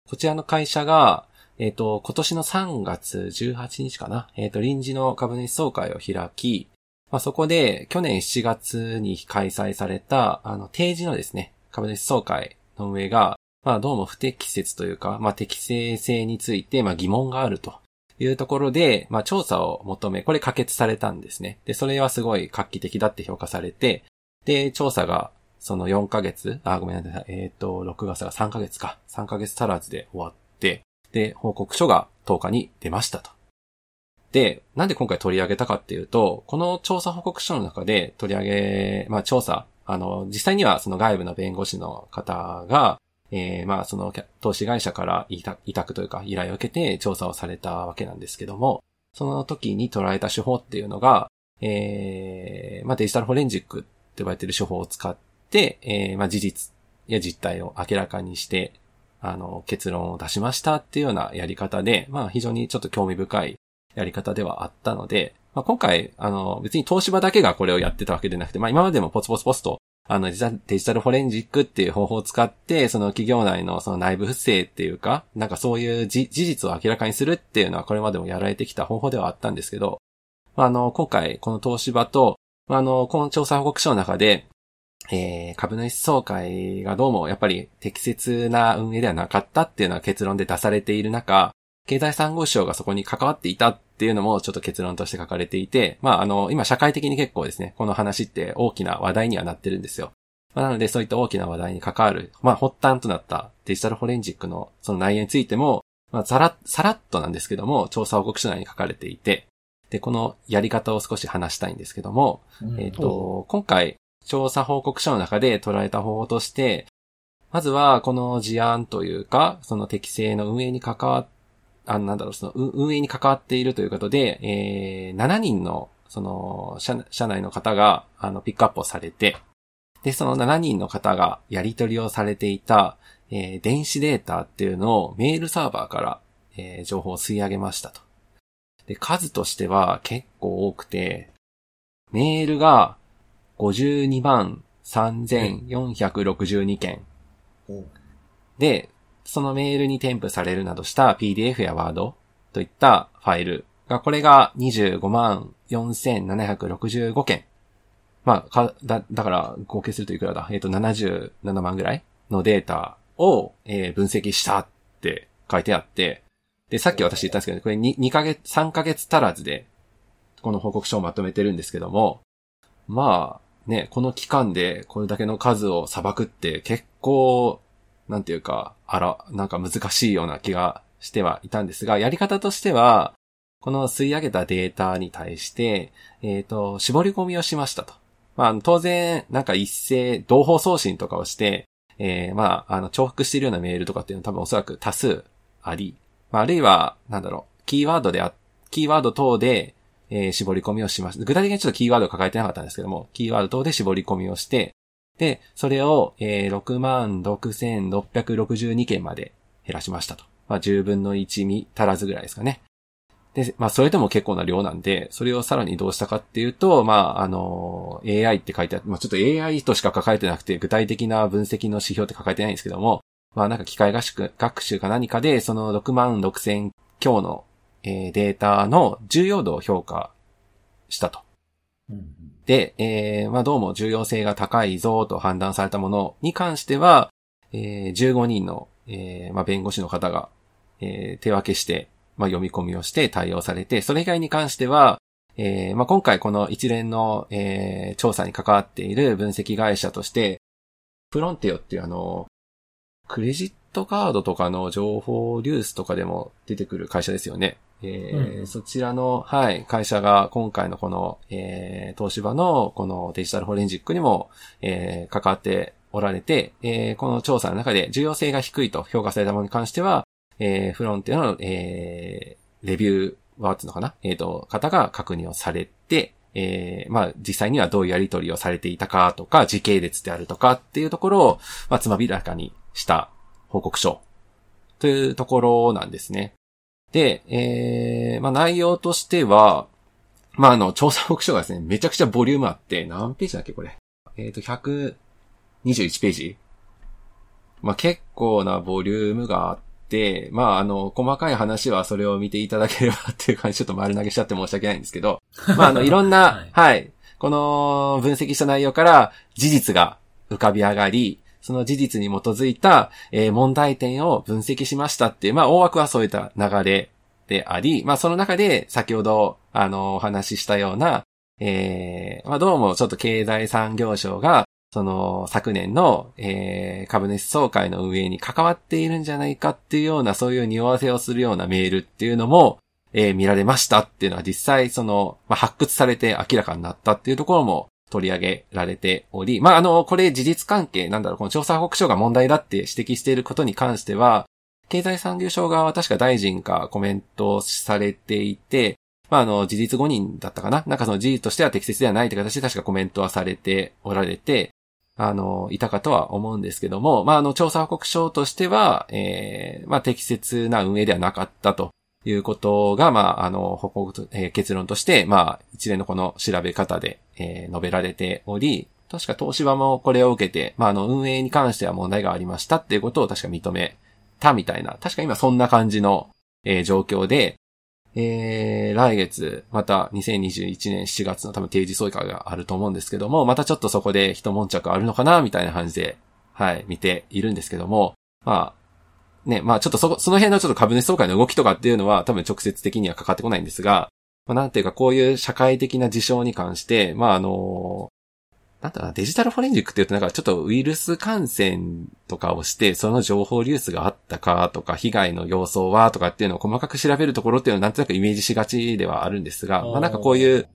こちらの会社が、えっ、と、今年の3月18日かな、えっ、と、臨時の株主総会を開き、まあ、そこで去年7月に開催された、あの、定時のですね、株主総会の運営が、まあ、どうも不適切というか、まあ、適正性について、まあ、疑問があるというところで、まあ、調査を求め、これ可決されたんですね。で、それはすごい画期的だって評価されて、で、調査が、その4ヶ月、あ、ごめんなさい、えっ、と、6月が3ヶ月か、3ヶ月足らずで終わって、で、報告書が10日に出ましたと。で、なんで今回取り上げたかっていうと、この調査報告書の中で取り上げ、まあ調査、あの、実際にはその外部の弁護士の方が、えー、まあその投資会社から委託というか依頼を受けて調査をされたわけなんですけども、その時に捉えた手法っていうのが、えー、まあデジタルフォレンジックって呼ばれてる手法を使って、えー、まあ事実や実態を明らかにして、あの、結論を出しましたっていうようなやり方で、まあ非常にちょっと興味深いやり方ではあったので、まあ今回、あの、別に東芝だけがこれをやってたわけでなくて、まあ今までもポツポツポツと、あのデジタル、フォレンジックっていう方法を使って、その企業内のその内部不正っていうか、なんかそういう事実を明らかにするっていうのはこれまでもやられてきた方法ではあったんですけど、まああの、今回この東芝と、まああの、この調査報告書の中で、えー、株主総会がどうもやっぱり適切な運営ではなかったっていうのは結論で出されている中、経済産業省がそこに関わっていたっていうのもちょっと結論として書かれていて、まああの、今社会的に結構ですね、この話って大きな話題にはなってるんですよ。まあ、なのでそういった大きな話題に関わる、まあ発端となったデジタルフォレンジックのその内容についても、まあさら、さらっとなんですけども、調査報告書内に書かれていて、で、このやり方を少し話したいんですけども、うんえっ、と、今回、調査報告書の中で捉えた方法として、まずは、この事案というか、その適正の運営に関わっ、あなんだろう、そのう運営に関わっているということで、えー、7人の、その、社社内の方が、あの、ピックアップをされて、で、その7人の方がやり取りをされていた、えー、電子データっていうのをメールサーバーから、えー、情報を吸い上げましたと。で、数としては結構多くて、メールが52万3462件。で、そのメールに添付されるなどした PDF や Word といったファイルが、これが25万4765件。まあ、か、だ、だから合計するといくらだ？えっ、ー、と、77万ぐらいのデータを、えー、分析したって書いてあって、で、さっき私言ったんですけど、これ 2, 2ヶ月、3ヶ月足らずで、この報告書をまとめてるんですけども、まあ、ね、この期間でこれだけの数を裁くって結構、なんていうか、あら、なんか難しいような気がしてはいたんですが、やり方としては、この吸い上げたデータに対して、えっ、ー、と、絞り込みをしましたと。まあ、当然、なんか一斉、同胞送信とかをして、えー、まあ、あの、重複しているようなメールとかっていうのは多分おそらく多数あり、まあ、あるいは、なんだろう、キーワードであ、キーワード等で、えー、絞り込みをします。具体的にちょっとキーワードを抱えてなかったんですけども、キーワード等で絞り込みをして、で、それを、えー、66,662件まで減らしましたと。まあ、10分の1に足らずぐらいですかね。で、まあ、それでも結構な量なんで、それをさらにどうしたかっていうと、まあ、あの、AI って書いてあって、まあ、ちょっと AI としか書かれてなくて、具体的な分析の指標って書かれてないんですけども、まあ、なんか機械学習か何かで、その6万6千強の、えー、データの重要度を評価したと。で、えー、まあ、どうも重要性が高いぞと判断されたものに関しては、えー、15人の、えー、まあ、弁護士の方が、えー、手分けして、まあ、読み込みをして対応されて、それ以外に関しては、えー、まあ、今回この一連の、えー、調査に関わっている分析会社として、フロンテオっていうあの、クレジットトカードとかの情報リュースとかでも出てくる会社ですよね。えー、うん、そちらの、はい、会社が今回のこの、えー、東芝のこのデジタルフォレンジックにも、えー、関わっておられて、えー、この調査の中で重要性が低いと評価されたものに関しては、えー、フロンティアの、えー、レビューワーツのかな？えっ、ー、と、方が確認をされて、えー、まあ、実際にはどういうやり取りをされていたかとか、時系列であるとかっていうところを、まあ、つまびらかにした報告書というところなんですね。で、えー、まあ、内容としては、まあ、あの、調査報告書がですね、めちゃくちゃボリュームあって、何ページだっけこれ。えっ、ー、と、121ページまあ、結構なボリュームがあっ、まあ、あの、細かい話はそれを見ていただければっていう感じ、ちょっと丸投げしちゃって申し訳ないんですけど、まあ、あの、いろんな、はい、はい、この分析した内容から事実が浮かび上がり、その事実に基づいた、えー、問題点を分析しましたっていう、まあ、大枠はそういった流れであり、まあ、その中で先ほど、あの、お話ししたような、えー、まあ、どうもちょっと経済産業省が、その昨年の、えー、株主総会の運営に関わっているんじゃないかっていうような、そういう匂わせをするようなメールっていうのも、えー、見られましたっていうのは実際その、まあ、発掘されて明らかになったっていうところも取り上げられており、まあ、あの、これ事実関係、なんだろう、この調査報告書が問題だって指摘していることに関しては、経済産業省側は確か大臣がコメントされていて、まあ、あの、事実誤認だったかな。なんかその事実としては適切ではないって形で確かコメントはされておられて、あの、いたかとは思うんですけども、まあ、あの、調査報告書としては、えー、まあ、適切な運営ではなかったと。いうことが、まあ、あの、報告、えー、結論として、まあ、一連のこの調べ方で、えー、述べられており、確か東芝もこれを受けて、まあ、あの、運営に関しては問題がありましたっていうことを確か認めたみたいな、確か今そんな感じの、えー、状況で、えー、来月、また2021年7月の多分定時総会があると思うんですけども、またちょっとそこで一悶着あるのかな、みたいな感じで、はい、見ているんですけども、まあ、ね、まあちょっとそ、その辺のちょっと株主総会の動きとかっていうのは多分直接的にはかかってこないんですが、まあなんていうかこういう社会的な事象に関して、まああのなんだデジタルフォレンジックって言うとなんかちょっとウイルス感染とかをして、その情報流出があったかとか、被害の様相はとかっていうのを細かく調べるところっていうのはなんとなくイメージしがちではあるんですが、まあなんかこういう、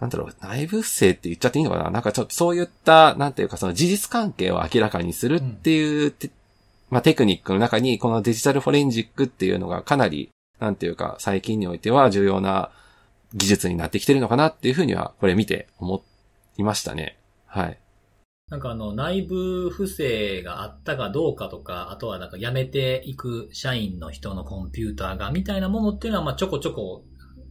なんだろう、内部不正って言っちゃっていいのかな？なんかちょっとそういった、なんていうかその事実関係を明らかにするっていう、うん、まあテクニックの中にこのデジタルフォレンジックっていうのがかなり、なんていうか最近においては重要な技術になってきてるのかなっていうふうにはこれ見て思いましたね。はい。なんかあの、内部不正があったかどうかとか、あとはなんか辞めていく社員の人のコンピューターがみたいなものっていうのは、まあちょこちょこ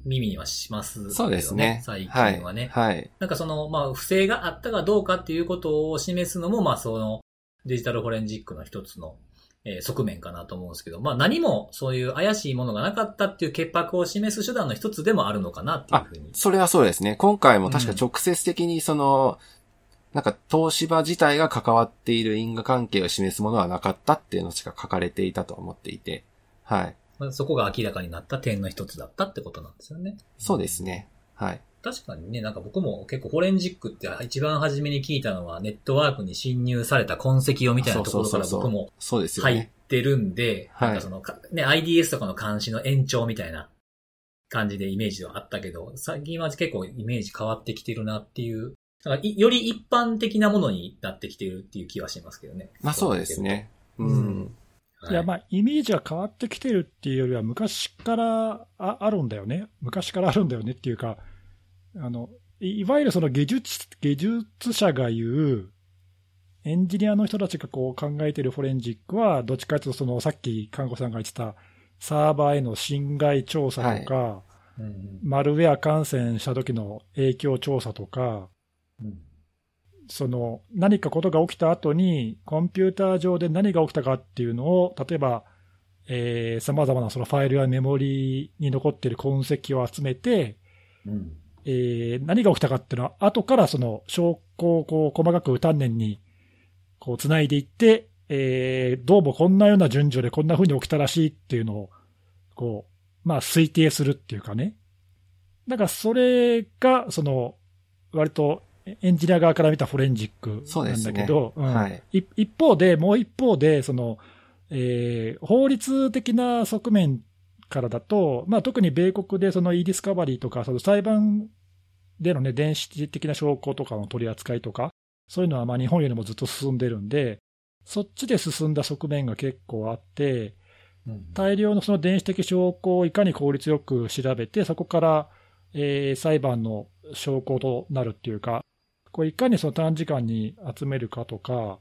耳にはしますけど、そうですね。最近はね。はい。はい。なんかその、まあ、不正があったかどうかっていうことを示すのも、まあ、その、デジタルフォレンジックの一つの、えー側面かなと思うんですけど、まあ、何もそういう怪しいものがなかったっていう潔白を示す手段の一つでもあるのかなっていうふうに。それはそうですね。今回も確か直接的にその、なんか東芝自体が関わっている因果関係を示すものはなかったっていうのしか書かれていたと思っていて、はい。まあ、そこが明らかになった点の一つだったってことなんですよね。そうですね。はい。確かにね、なんか僕も結構フォレンジックって一番初めに聞いたのはネットワークに侵入された痕跡をみたいなところから僕も入っ。てるんで、なんかその、ね、IDS とかの監視の延長みたいな感じでイメージはあったけど、最近は結構イメージ変わってきてるなっていう、なんかいより一般的なものになってきてるっていう気はしますけどね。まあそうですね。うん。はい。いや、まあ、イメージが変わってきてるっていうよりは、昔からああるんだよね。昔からあるんだよねっていうか、あの、いいわゆるその技術、技術者が言う、エンジニアの人たちがこう考えてるフォレンジックは、どっちかというとその、さっき看護さんが言ってた、サーバーへの侵害調査とか、うんうんマルウェア感染した時の影響調査とか、うんその何かことが起きた後に、コンピューター上で何が起きたかっていうのを、例えば、さまざまなそのファイルやメモリに残っている痕跡を集めて、うんえー何が起きたかっていうのは、後からその証拠をこう細かく丹念にこう繋いでいって、えーどうもこんなような順序でこんな風に起きたらしいっていうのを、こう、まあ推定するっていうかね。だからそれが、その、割とエンジニア側から見たフォレンジックなんだけど、うんはい。い一方で、もう一方で、その、えー法律的な側面からだと、まあ、特に米国でその e ディスカバリーとか、その裁判でのね、電子的な証拠とかの取り扱いとか、そういうのはまあ日本よりもずっと進んでるんで、そっちで進んだ側面が結構あって、うん大量のその電子的証拠をいかに効率よく調べて、そこから、えー裁判の証拠となるっていうか、こういかにその短時間に集めるかとか、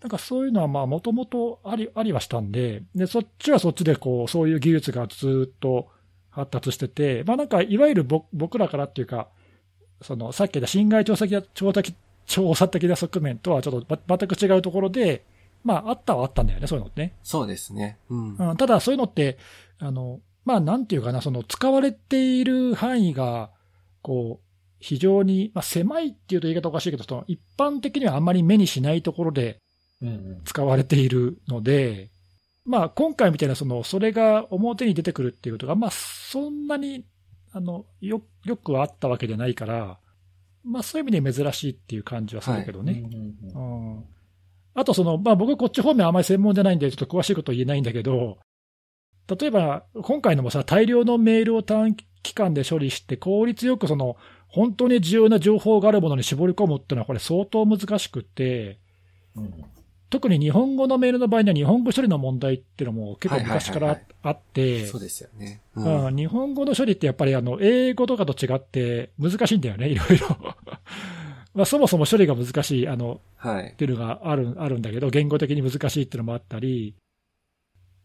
なんかそういうのはまあもともとありありはしたんで、でそっちはそっちでこうそういう技術がずっと発達してて、まあなんかいわゆるぼ僕らからっていうか、そのさっき言った侵害調査的調査的調査的な側面とはちょっとば全く違うところで、まああったはあったんだよね、そういうのってね。そうですね。うん。うん、ただ、そういうのって、あの、まあ、なんていうかな、その、使われている範囲が、こう、非常に、まあ、狭いっていうと言い方おかしいけど、その一般的にはあんまり目にしないところでうんうん使われているので、まあ、今回みたいな、その、それが表に出てくるっていうことが、まあ、そんなに、あの、よ、よくはあったわけじゃないから、まあ、そういう意味で珍しいっていう感じはするけどね。あとその、まあ、僕、こっち方面あまり専門じゃないんで、ちょっと詳しいことは言えないんだけど、例えば、今回のもさ、大量のメールを短期間で処理して、効率よくその、本当に重要な情報があるものに絞り込むっていうのは、これ相当難しくって、うん特に日本語のメールの場合には日本語処理の問題っていうのも結構昔からあってそう、ですよね。ううん日本語の処理ってやっぱりあの英語とかと違って難しいんだよね、いろいろ。まあそもそも処理が難しい、あの、はいっ。ていうのがあるあるんだけど、言語的に難しいっていうのもあったり、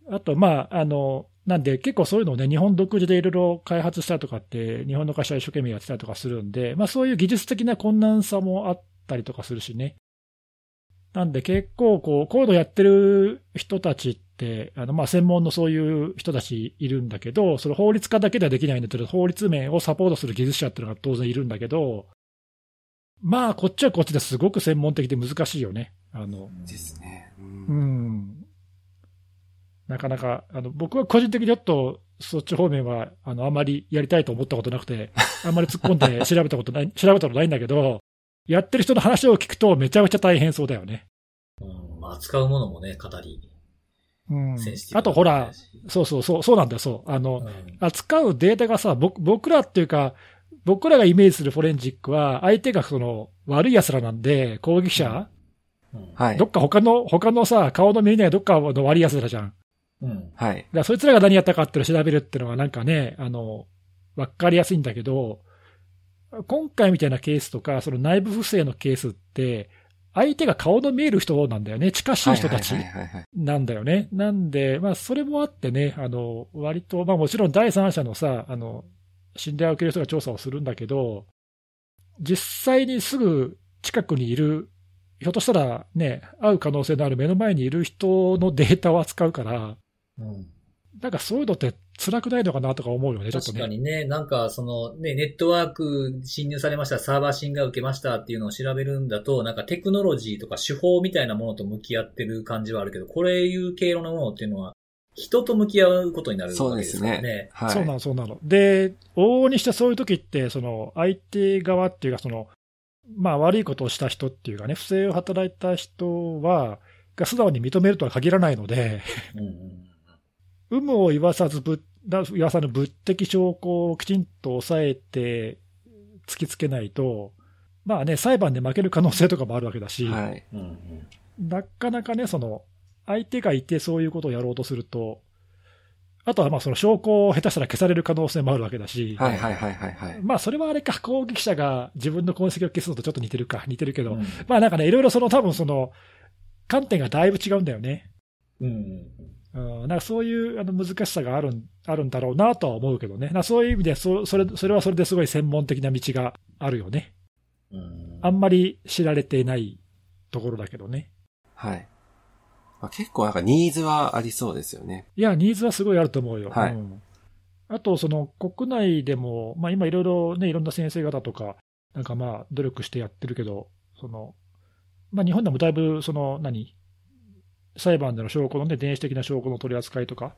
あと、まあ、あの、なんで結構そういうのをね、日本独自でいろいろ開発したりとかって、日本の会社は一生懸命やってたりとかするんで、まあそういう技術的な困難さもあったりとかするしね。なんで結構こう、こういうのやってる人たちって、あの、まあ専門のそういう人たちいるんだけど、その法律家だけではできないんだけど、法律面をサポートする技術者っていうのが当然いるんだけど、まあこっちはこっちですごく専門的で難しいよね。あの、ですね。う。うんん。なかなか、あの、僕は個人的にちょっと、そっち方面は、あの、あまりやりたいと思ったことなくて、あんまり突っ込んで調べたことない、調べたことないんだけど、やってる人の話を聞くとめちゃめちゃ大変そうだよね。うんまあ、扱うものもね、かなりうんあとほら、そうそうそう、そうなんだよ、そう。あの、うん扱うデータがさ、僕僕らっていうか、僕らがイメージするフォレンジックは、相手がその悪い奴らなんで、攻撃者、うんはいど。っか他の、他のさ、顔の見えないどっかの悪い奴らじゃん。うんはい。だからそいつらが何やったかっていうのを調べるっていうのはなんかね、あの、わかりやすいんだけど、今回みたいなケースとか、その内部不正のケースって、相手が顔の見える人なんだよね。近しい人たち。なんだよね。なんで、まあそれもあってね、あの、割と、まあもちろん第三者のさ、あの、信頼を受ける人が調査をするんだけど、実際にすぐ近くにいる、ひょっとしたらね、会う可能性のある目の前にいる人のデータを扱うから、うんなんかそういうのって辛くないのかなとか思うよね、ちょっと確かね。にね、なんかそのね、ネットワーク侵入されました、サーバー侵害を受けましたっていうのを調べるんだと、なんかテクノロジーとか手法みたいなものと向き合ってる感じはあるけど、これいう経路のものっていうのは、人と向き合うことになるそうでわけですすからね。ね。はい。そうなの、そうなの。で、往々にしてそういう時って、その相手側っていうか、その、まあ悪いことをした人っていうかね、不正を働いた人は、が素直に認めるとは限らないので、うんうん有無を言わさずぶ、な言わさぬ物的証拠をきちんと抑えて突きつけないと、まあね、裁判で負ける可能性とかもあるわけだし、はい。うんうんなかなかね、その、相手がいてそういうことをやろうとすると、あとはまあその証拠を下手したら消される可能性もあるわけだし、はいはいはいはいはい。まあそれはあれか、攻撃者が自分の痕跡を消すのとちょっと似てるか、似てるけど、うんまあなんかね、いろいろその多分その、観点がだいぶ違うんだよね。うんうん、なんかそういうあの難しさがあるんあるんだろうなとは思うけどね、なそういう意味でそそれ、それはそれですごい専門的な道があるよね。うんあんまり知られていないところだけどね。はい。まあ、結構なんかニーズはありそうですよね。いや、ニーズはすごいあると思うよ。はいうんあと、その国内でも、まあ、今いろいろね、いろんな先生方とか、なんかまあ、努力してやってるけど、その、まあ、日本でもだいぶ、その、何、裁判での証拠のね、電子的な証拠の取り扱いとか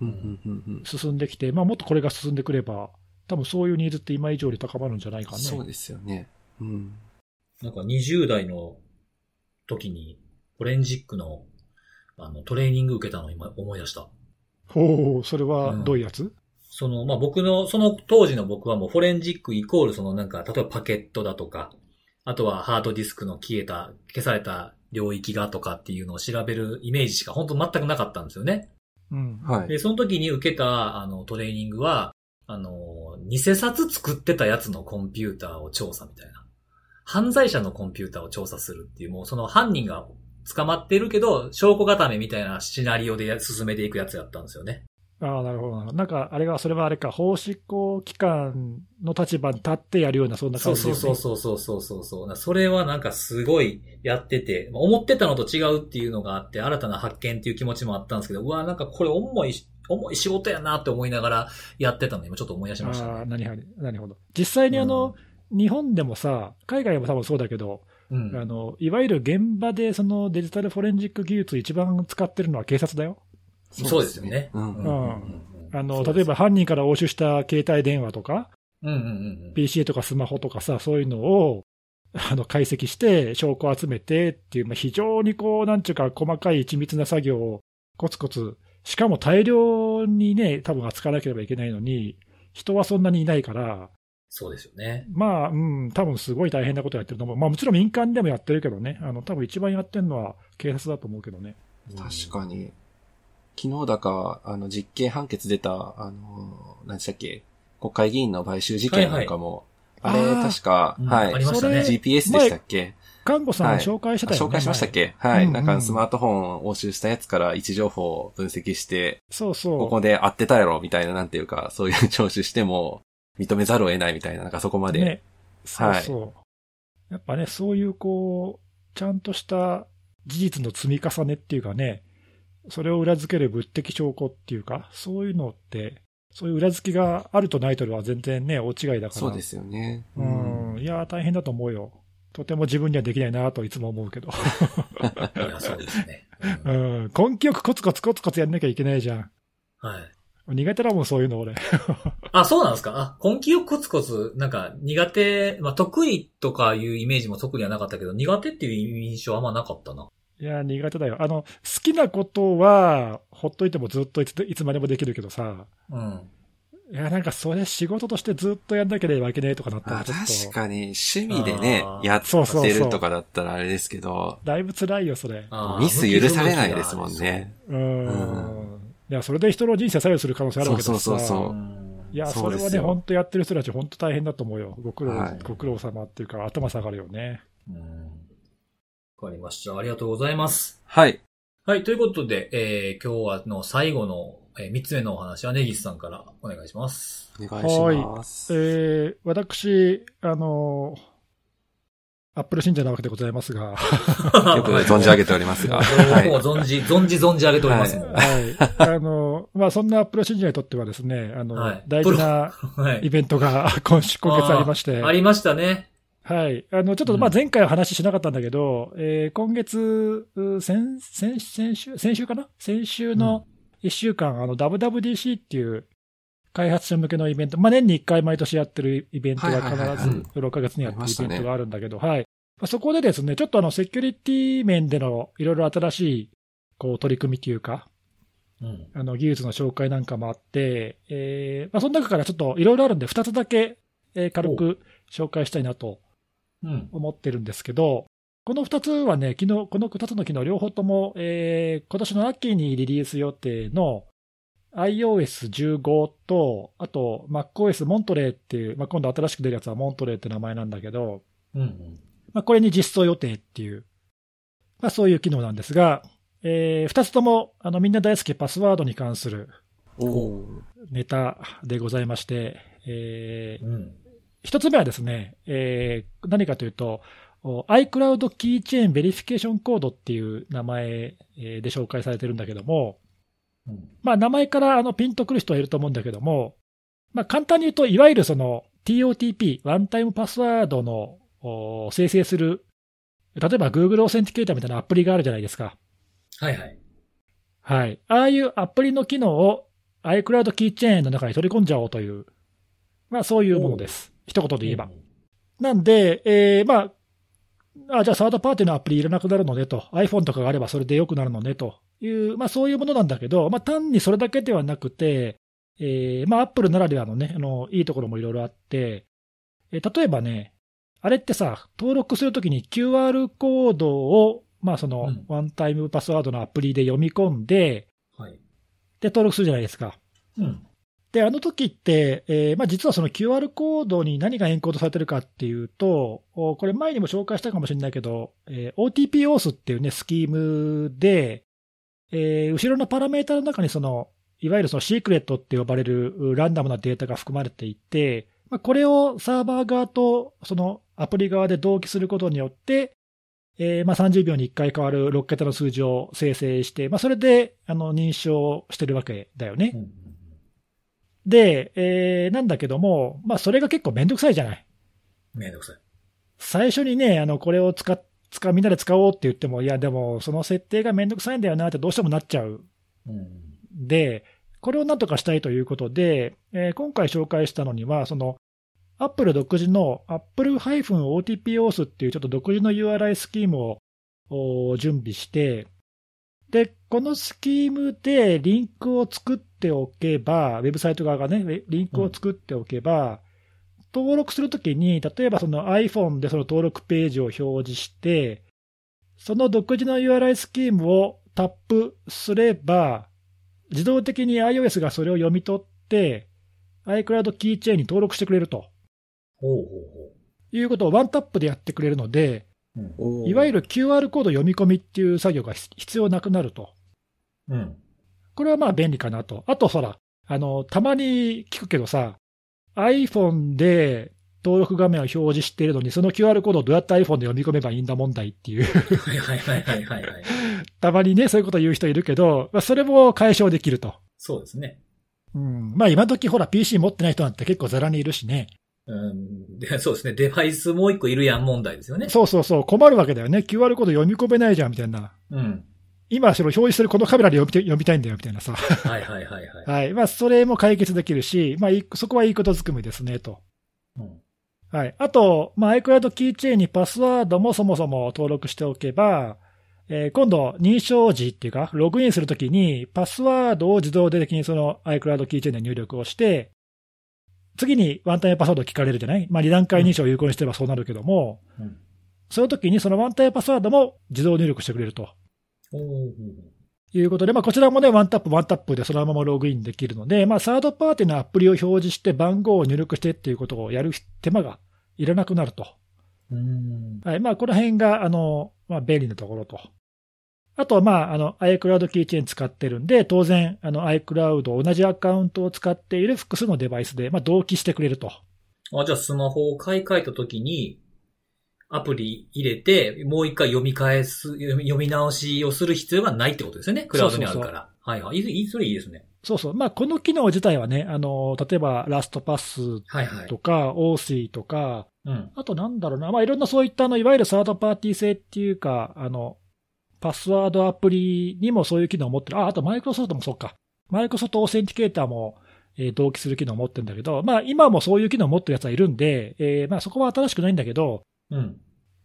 うんうんうんうん進んできて、まあ、もっとこれが進んでくれば、多分そういうニーズって今以上に高まるんじゃないかね。そうですよね。うん。なんか20代の時に、フォレンジックのあのトレーニング受けたのを今思い出した。ほう、それはどういうやつ、その、まあ、僕の、その当時の僕はもうフォレンジックイコールそのなんか、例えばパケットだとか、あとはハードディスクの消えた、消された領域がとかっていうのを調べるイメージしか本当全くなかったんですよね。うん。はい。で、その時に受けたあのトレーニングは、あの、偽札作ってたやつのコンピューターを調査みたいな。犯罪者のコンピューターを調査するっていう、もうその犯人が捕まってるけど、証拠固めみたいなシナリオでや進めていくやつやったんですよね。ああ、なるほどなるほど。なんか、あれが、それはあれか、法執行機関の立場に立ってやるような、そんなそう感じねそうそうそうそうそうそう。それはなんかすごいやってて、まあ思ってたのと違うっていうのがあって、新たな発見っていう気持ちもあったんですけど、うわ、なんかこれ重い、重い仕事やなって思いながらやってたの今ちょっと思い出しましたああ、ね。なるほど。なるほど。実際にあの、日本でもさ、海外も多分そうだけど、うん。あの、いわゆる現場でそのデジタルフォレンジック技術一番使ってるのは警察だよ。そうですよね。うんうんうんあの、例えば犯人から押収した携帯電話とか、うんうんうんうん。PC とかスマホとかさ、そういうのを、あの、解析して、証拠を集めてっていう、まあ、非常にこう、なんちゅうか、細かい緻密な作業をコツコツ、しかも大量にね、多分扱わなければいけないのに、人はそんなにいないから、そうですよね。まあ、うん、多分すごい大変なことやってると思う。まあ、もちろん民間でもやってるけどね、あの、多分一番やってるのは警察だと思うけどね。確かに。昨日だか、あの、実刑判決出た、あの、何でしたっけ？国会議員の買収事件なんかも、はいはいあれ、確か、うんはい。ありましたね GPS でしたっけ？看護さんはい紹介してあたよね。紹介しましたっ前けはい。うんうんなんかスマートフォンを押収したやつから位置情報を分析して、そうそう。ここで合ってたやろみたいな、なんていうか、そういう聴取しても認めざるを得ないみたいな、なんかそこまで。ね。そうそう。やっぱね、そういうこう、ちゃんとした事実の積み重ねっていうかね、それを裏付ける物的証拠っていうか、そういうのって、そういう裏付けがあるとないとでは全然ね、大違いだから。そうですよね。うん。いやー、大変だと思うよ。とても自分にはできないなといつも思うけど。いや、そうですね。ううんん。根気よくコツコツコツコツやんなきゃいけないじゃん。はい。苦手だもん、そういうの俺。あ、そうなんですか？あ、根気よくコツコツ、なんか苦手、まあ得意とかいうイメージも特にはなかったけど、苦手っていう印象あんまなかったな。いやー、苦手だよ。あの、好きなことは、ほっといてもずっといついつまでもできるけどさ、うん。いや、なんかそれ仕事としてずっとやんなければいけないとかなったあらちょっと、確かに、趣味でねやっそうそうそうてるとかだったらあれですけど、だいぶ辛いよ、それ。ミス許されないですもんね。。うーん。いや、それで人の人生左右する可能性あるわけだ。そうそうそういや、そそうれはね、本当やってる人たち、本当大変だと思うよ。ご苦労、はいご苦労様っていうか、頭下がるよね。うんわかりました。ありがとうございます。はい。はい、ということで、えー、今日はの最後の、えー、3つ目のお話は根岸さんからお願いします。お願いします。えー私、あの、アップル信者なわけでございますが、よく存じ上げておりますが。僕 も存じ、存じ存じ上げておりますもん。ははい。あの、まあ、そんなアップル信者にとってはですね、あの、はい大事なイい。ベントが 今週、今月ありまして、ありましたね。はい。あの、ちょっと、まあ、前回は話しなかったんだけど、えー今月、う先、先、先週、先週かな？先週の1週間、あの、WWDC っていう開発者向けのイベント、まあ、年に1回毎年やってるイベントが必ず6ヶ月にやってるイベントがあるんだけど、はい。まあそこでですね、ちょっとあの、セキュリティ面でのいろいろ新しい、こう、取り組みというか、うん。あの、技術の紹介なんかもあって、えーまあ、その中からちょっといろいろあるんで、2つだけ、えー軽く紹介したいなとうん。思ってるんですけど、この2つはね、昨日、この2つの機能両方とも、えー今年の秋にリリース予定の iOS15 と、あと MacOS モントレーっていう、まあ、今度新しく出るやつはモントレーって名前なんだけど、うん。まあ、これに実装予定っていう、まあ、そういう機能なんですが、え2つともあのみんな大好きパスワードに関するネタでございまして、えーうん。一つ目はですね、えー何かというと、お iCloud キーチェーンベリフィケーションコードっていう名前えーで紹介されてるんだけども、うん。まあ名前からあのピンとくる人はいると思うんだけども、まあ簡単に言うと、いわゆるその TOTP、ワンタイムパスワードのお生成する、例えば Google オーセンティケーターみたいなアプリがあるじゃないですか。はいはい。はい。ああいうアプリの機能を iCloud キーチェーンの中に取り込んじゃおうという、まあそういうものです。一言で言えば。なんで、えーまあ、あ、じゃあサードパーティーのアプリいらなくなるのねと、iPhone とかがあればそれで良くなるのねという、まあそういうものなんだけど、まあ単にそれだけではなくて、えーまあ Apple ならではのね、あの、いいところもいろいろあって、えー例えばね、あれってさ、登録するときに QR コードを、まあそのうん、ワンタイムパスワードのアプリで読み込んで、はい。で、登録するじゃないですか。うん。で、あの時って、えーまあ、実はその QR コードに何がエンコードされてるかっていうと、これ前にも紹介したかもしれないけど、えー OTP オースっていうね、スキームで、えー後ろのパラメータの中にその、いわゆるそのシークレットって呼ばれるランダムなデータが含まれていて、まあ、これをサーバー側とそのアプリ側で同期することによって、えーまあ、30秒に1回変わる6桁の数字を生成して、まあ、それであの認証してるわけだよね。うん。で、えーなんだけども、まあ、それが結構めんどくさいじゃない。めんどくさい。最初にね、あの、これを使っ、使う、みんなで使おうって言っても、いや、でも、その設定がめんどくさいんだよなってどうしてもなっちゃう。うん。で、これをなんとかしたいということで、えー今回紹介したのには、その、アップル独自の Apple-OTPOS っていうちょっと独自の URI スキームをお準備して、で、このスキームでリンクを作っておけば、ウェブサイト側がね、リンクを作っておけば、登録するときに、例えばその iPhone でその登録ページを表示して、その独自の URI スキームをタップすれば、自動的に iOS がそれを読み取って、iCloud キーチェーンに登録してくれるとほうほういうことをワンタップでやってくれるので、ほう。おーいわゆる QR コード読み込みっていう作業が必必要なくなると。うん。これはまあ便利かなと。あと、ほら、あの、たまに聞くけどさ、iPhone で登録画面を表示しているのに、その QR コードをどうやって iPhone で読み込めばいいんだ問題っていう、はいはいはいはいはいはい。たまにね、そういうこと言う人いるけど、まあ、それも解消できると。そうですね。うん。まあ今時ほら PC 持ってない人なんて結構ざらにいるしね。うん。で、そうですね。デバイスもう一個いるやん問題ですよね。そうそうそう、困るわけだよね。QR コード読み込めないじゃんみたいな。うん。今、それを表示するこのカメラで読みて読みたいんだよみたいなさ。はいはいはいはい。はい。まあ、それも解決できるし、まあ、そこはいいことずくめですね、と。うん。はい。あと、まあ、iCloud キーチェーンにパスワードもそもそも登録しておけば、えー今度、認証時っていうか、ログインするときに、パスワードを自動的にその iCloud キーチェーンで入力をして、次にワンタイムパスワードを聞かれるじゃない？まあ、二段階認証を有効にしてればそうなるけども、うん。その時にそのワンタイムパスワードも自動入力してくれると。いうことで、まあ、こちらもね、ワンタップ、ワンタップでそのままログインできるので、まあ、サードパーティーのアプリを表示して番号を入力してっていうことをやる手間がいらなくなると。うん。はい。まあ、この辺が、あの、まあ、便利なところと。あとは、まあ、あの、iCloud キーチェーン使ってるんで、当然、あの、iCloud 同じアカウントを使っている複数のデバイスで、まあ、同期してくれると。あ、じゃあスマホを買い替えた時に、アプリ入れて、もう一回読み返す、読み直しをする必要がないってことですよね。クラウドにあるから。はいはい。いい、いいそれいいですね。そうそう。まあ、この機能自体はね、あの、例えば、ラストパスはいはいと。か、オーシーとか、うん。あとなんだろうな、まあ、いろんなそういったあの、いわゆるサードパーティー性っていうか、あの、パスワードアプリにもそういう機能を持ってる。あ、あとマイクロソフトもそうか。マイクロソフトオーセンティケーターも、えー同期する機能を持ってるんだけど、まあ、今もそういう機能を持ってるやつはいるんで、えーまあ、そこは新しくないんだけど、うん。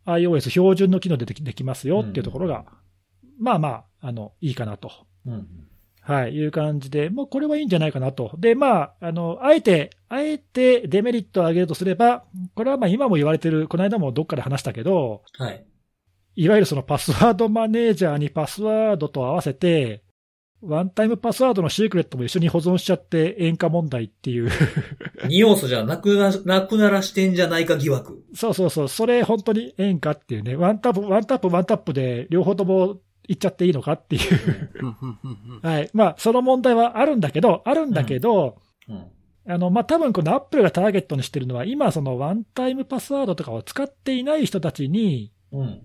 iOS 標準の機能でできできますよっていうところが、まあまあ、あの、いいかなと。うん。はい、いう感じで、もうこれはいいんじゃないかなと。で、まあ、あの、あえて、あえてデメリットを挙げるとすれば、これはまあ今も言われてる、この間もどっかで話したけど、はい。いわゆるそのパスワードマネージャーにパスワードと合わせて、ワンタイムパスワードのシークレットも一緒に保存しちゃってええんか問題っていう。二要素じゃなくな、なくならしてんじゃないか疑惑。そうそうそう、それ本当にええんかっていうね、ワンタップ、ワンタップ、ワンタップで両方ともいっちゃっていいのかっていう。うん。うん。うん。うん。はい。まあ、その問題はあるん。だけど、あるん。だけど、うん。あの、まあ、多分このアップルがターゲットにしてるのは、今そのワンタイムパスワードとかを使っていない人たちに、うん。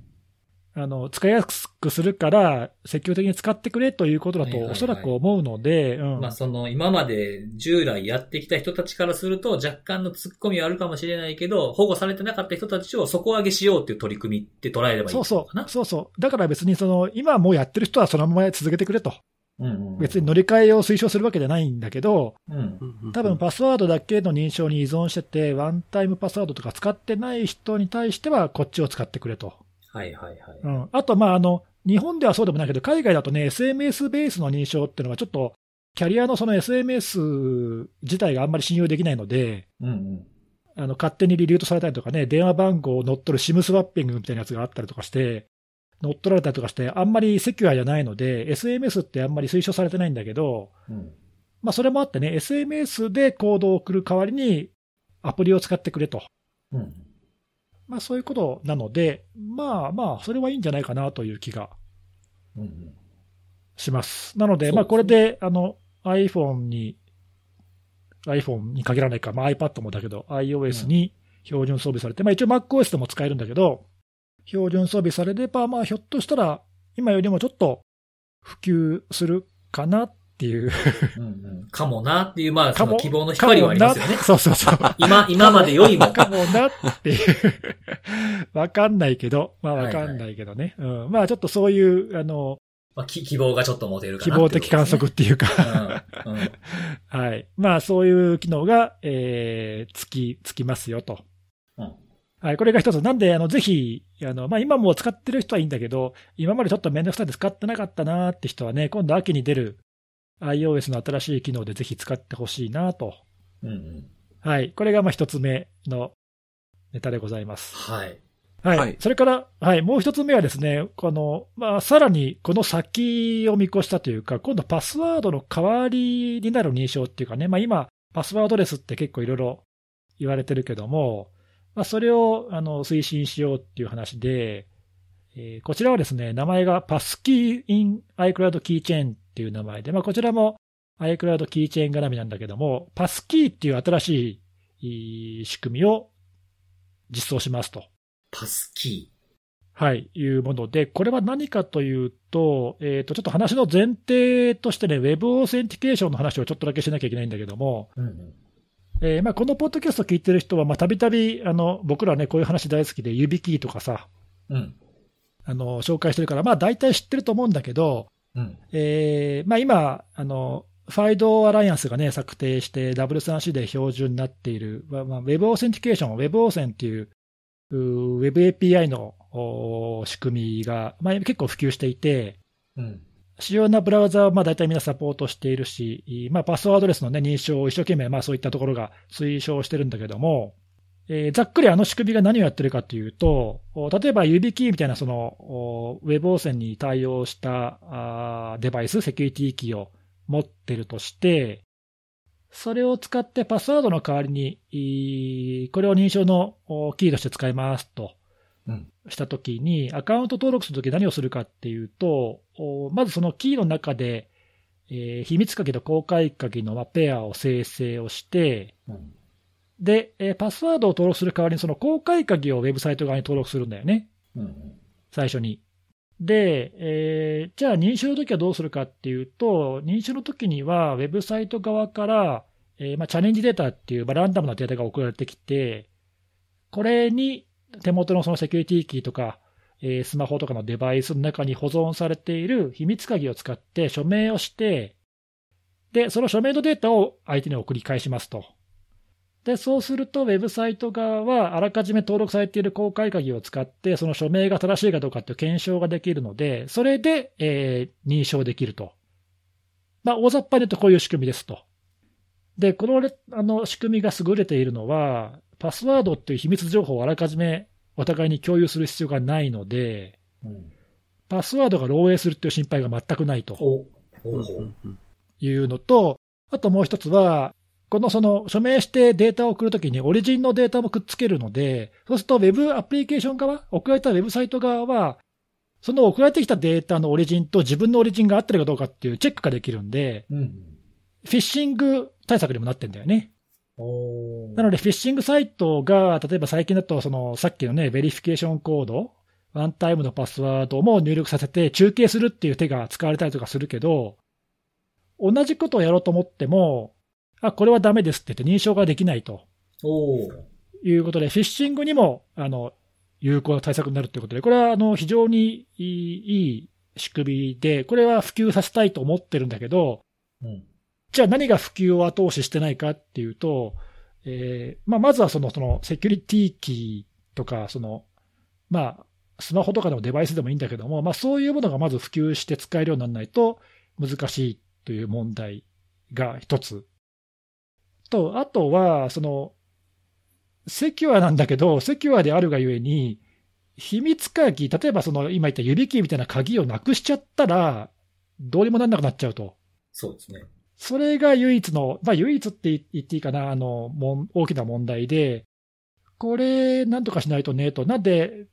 あの、使いやすくするから、積極的に使ってくれということだと、おそらく思うので、うん。まあその今まで従来やってきた人たちからすると若干の突っ込みはあるかもしれないけど、保護されてなかった人たちを底上げしようっていう取り組みって捉えればいいそうそう、そうそう。だから別にその、今もうやってる人はそのまま続けてくれと。うんうん。別に乗り換えを推奨するわけじゃないんだけど、うん。うんうん多分パスワードだけの認証に依存してて、ワンタイムパスワードとか使ってない人に対しては、こっちを使ってくれと。はいはいはい。うん、あと、まあ、あの、日本ではそうでもないけど、海外だとね、SMS ベースの認証っていうのはちょっと、キャリアのその SMS 自体があんまり信用できないので、うんうん。あの勝手にリリュートされたりとかね、電話番号を乗っ取る SIM スワッピングみたいなやつがあったりとかして、乗っ取られたりとかして、あんまりセキュアじゃないので、SMS ってあんまり推奨されてないんだけど、うん。まあ、それもあってね、SMS でコードを送る代わりに、アプリを使ってくれと。うん。まあ、そういうことなので、まあまあ、それはいいんじゃないかなという気がうんうん。します。なので、ですねまあ、これで、あの、iPhone に、iPhone に限らないか、まあ、iPad もだけど、iOS に標準装備されて、まあ、一応 MacOS でも使えるんだけど、標準装備されれば、まあ、ひょっとしたら、今よりもちょっと普及するかなっていう。うんうん。かもなっていう、まあ、その希望の光はありますよね。そうそうそう。今、今までよりも。かもなっていう。わかんないけど、まあわかはいはいんないけどね。うん。まあちょっとそういう、あの、まあ、き希望がちょっと持てるか希なっていう望的観測っていうか、ことですね。はい。まあそういう機能が、えー、つき、つきますよと。うん。うん。はい。これが一つ。なんで、あの、ぜひ、あの、まあ今もう使ってる人はいいんだけど、今までちょっとめんどくさいで使ってなかったなって人はね、今度秋に出る iOS の新しい機能でぜひ使ってほしいなと。うんうん。はい。これがまあ一つ目のネタでございます。はい。はい。はいそれから、はい、もう一つ目はですね、この、まあ、さらにこの先を見越したというか、今度パスワードの代わりになる認証っていうかね、まあ今、パスワードレスって結構いろいろ言われてるけども、まあそれを、あの、推進しようっていう話で、えーこちらはですね、名前が Passkey in iCloud Keychain っていう名前で、まあこちらも iCloud Keychain 絡みなんだけども、Passkey っていう新しい仕組みを実装しますと。パスキはい、いうもので、これは何かというと、えっ、と、ちょっと話の前提としてね、Web オーセンティケーションの話をちょっとだけしなきゃいけないんだけども、ー。うんうん。えーまあ、このポッドキャスト聞いてる人は、まあ、たびたび、あの、僕らね、こういう話大好きで、 YubiKey とかさ、うん。あの、紹介してるから、まあ、大体知ってると思うんだけど、うん。えーまあ、今、あの、 FIDO アライアンスがね、策定して W3C で標準になっている、まあまあ、Web オーセンティケーション、Web オーセンっていう、うー Web API のお仕組みが、まあ、結構普及していて、うん。主要なブラウザはまあ大体みんなサポートしているし、まあ、パスワードレスの、ね、認証を一生懸命まあそういったところが推奨してるんだけども、えーざっくりあの仕組みが何をやってるかというと、お例えば YubiKey みたいなそのお Web 汚染に対応したあーデバイス、セキュリティキーを持ってるとして、それを使ってパスワードの代わりに、これを認証のおキーとして使いますと。うん。したときに、アカウント登録するとき何をするかっていうと、おまずそのキーの中で、えー秘密鍵と公開鍵のまあペアを生成をして、うん。で、えーパスワードを登録する代わりにその公開鍵をウェブサイト側に登録するんだよね。うん。最初に。で、えーじゃあ認証の時はどうするかっていうと、認証の時には、ウェブサイト側から、えーまあ、チャレンジデータっていう、まあ、ランダムなデータが送られてきて、これに手元のそのセキュリティキーとか、えースマホとかのデバイスの中に保存されている秘密鍵を使って署名をして、で、その署名のデータを相手に送り返しますと。で、そうすると、ウェブサイト側は、あらかじめ登録されている公開鍵を使って、その署名が正しいかどうかっていう検証ができるので、それで、えー認証できると。まあ、大雑把に言うとこういう仕組みですと。で、このあの仕組みが優れているのは、パスワードっていう秘密情報をあらかじめお互いに共有する必要がないので、うん。パスワードが漏洩するっていう心配が全くないと。いうのと、あともう一つは、このその署名してデータを送るときにオリジンのデータもくっつけるので、そうするとウェブアプリケーション側、送られたウェブサイト側は、その送られてきたデータのオリジンと自分のオリジンが合ってるかどうかっていうチェックができるんで、うん。フィッシング対策にもなってんだよね。なので、フィッシングサイトが、例えば最近だと、そのさっきのね、 Verification Code、ワンタイムのパスワードも入力させて中継するっていう手が使われたりとかするけど、同じことをやろうと思っても、あ、これはダメですって言って認証ができないということで、フィッシングにも、あの、有効な対策になるということで、これは、あの、非常にいい仕組みで、これは普及させたいと思ってるんだけど、うん。じゃあ何が普及を後押ししてないかっていうと、えーまあ、まずはその、その、セキュリティキーとか、その、まあ、スマホとかでもデバイスでもいいんだけども、まあ、そういうものがまず普及して使えるようにならないと難しいという問題が一つ。と、あとは、その、セキュアなんだけど、セキュアであるがゆえに、秘密鍵、例えばその、今言った指キーみたいな鍵をなくしちゃったら、どうにもなんなくなっちゃうと。そうですね。それが唯一の、まあ唯一って言っていいかな、あの、もん大きな問題で、これ、なんとかしないとね、と。なんで、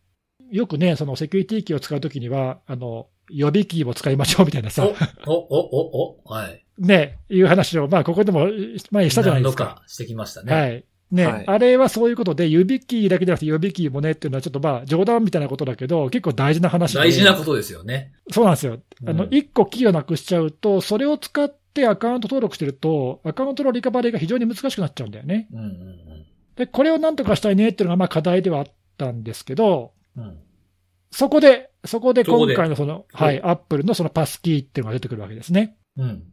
よくね、そのセキュリティキーを使うときには、あの、予備キーを使いましょうみたいなさ、お、お、お、お、お、はい。ね、いう話を、まあここでも前にしたじゃないですか。何度かしてきましたね。はい。ね、はいあれはそういうことで、指キーだけじゃなくて予備キーもねっていうのはちょっとまあ冗談みたいなことだけど、結構大事な話で。大事なことですよね。そうなんですよ。あの、うん一個キーをなくしちゃうと、それを使ってアカウント登録してると、アカウントのリカバリーが非常に難しくなっちゃうんだよね。うんうんで、これをなんとかしたいねっていうのがまあ課題ではあったんですけど、そこで、そこで今回のその、はいはい、アップルのそのパスキーっていうのが出てくるわけですね。うん。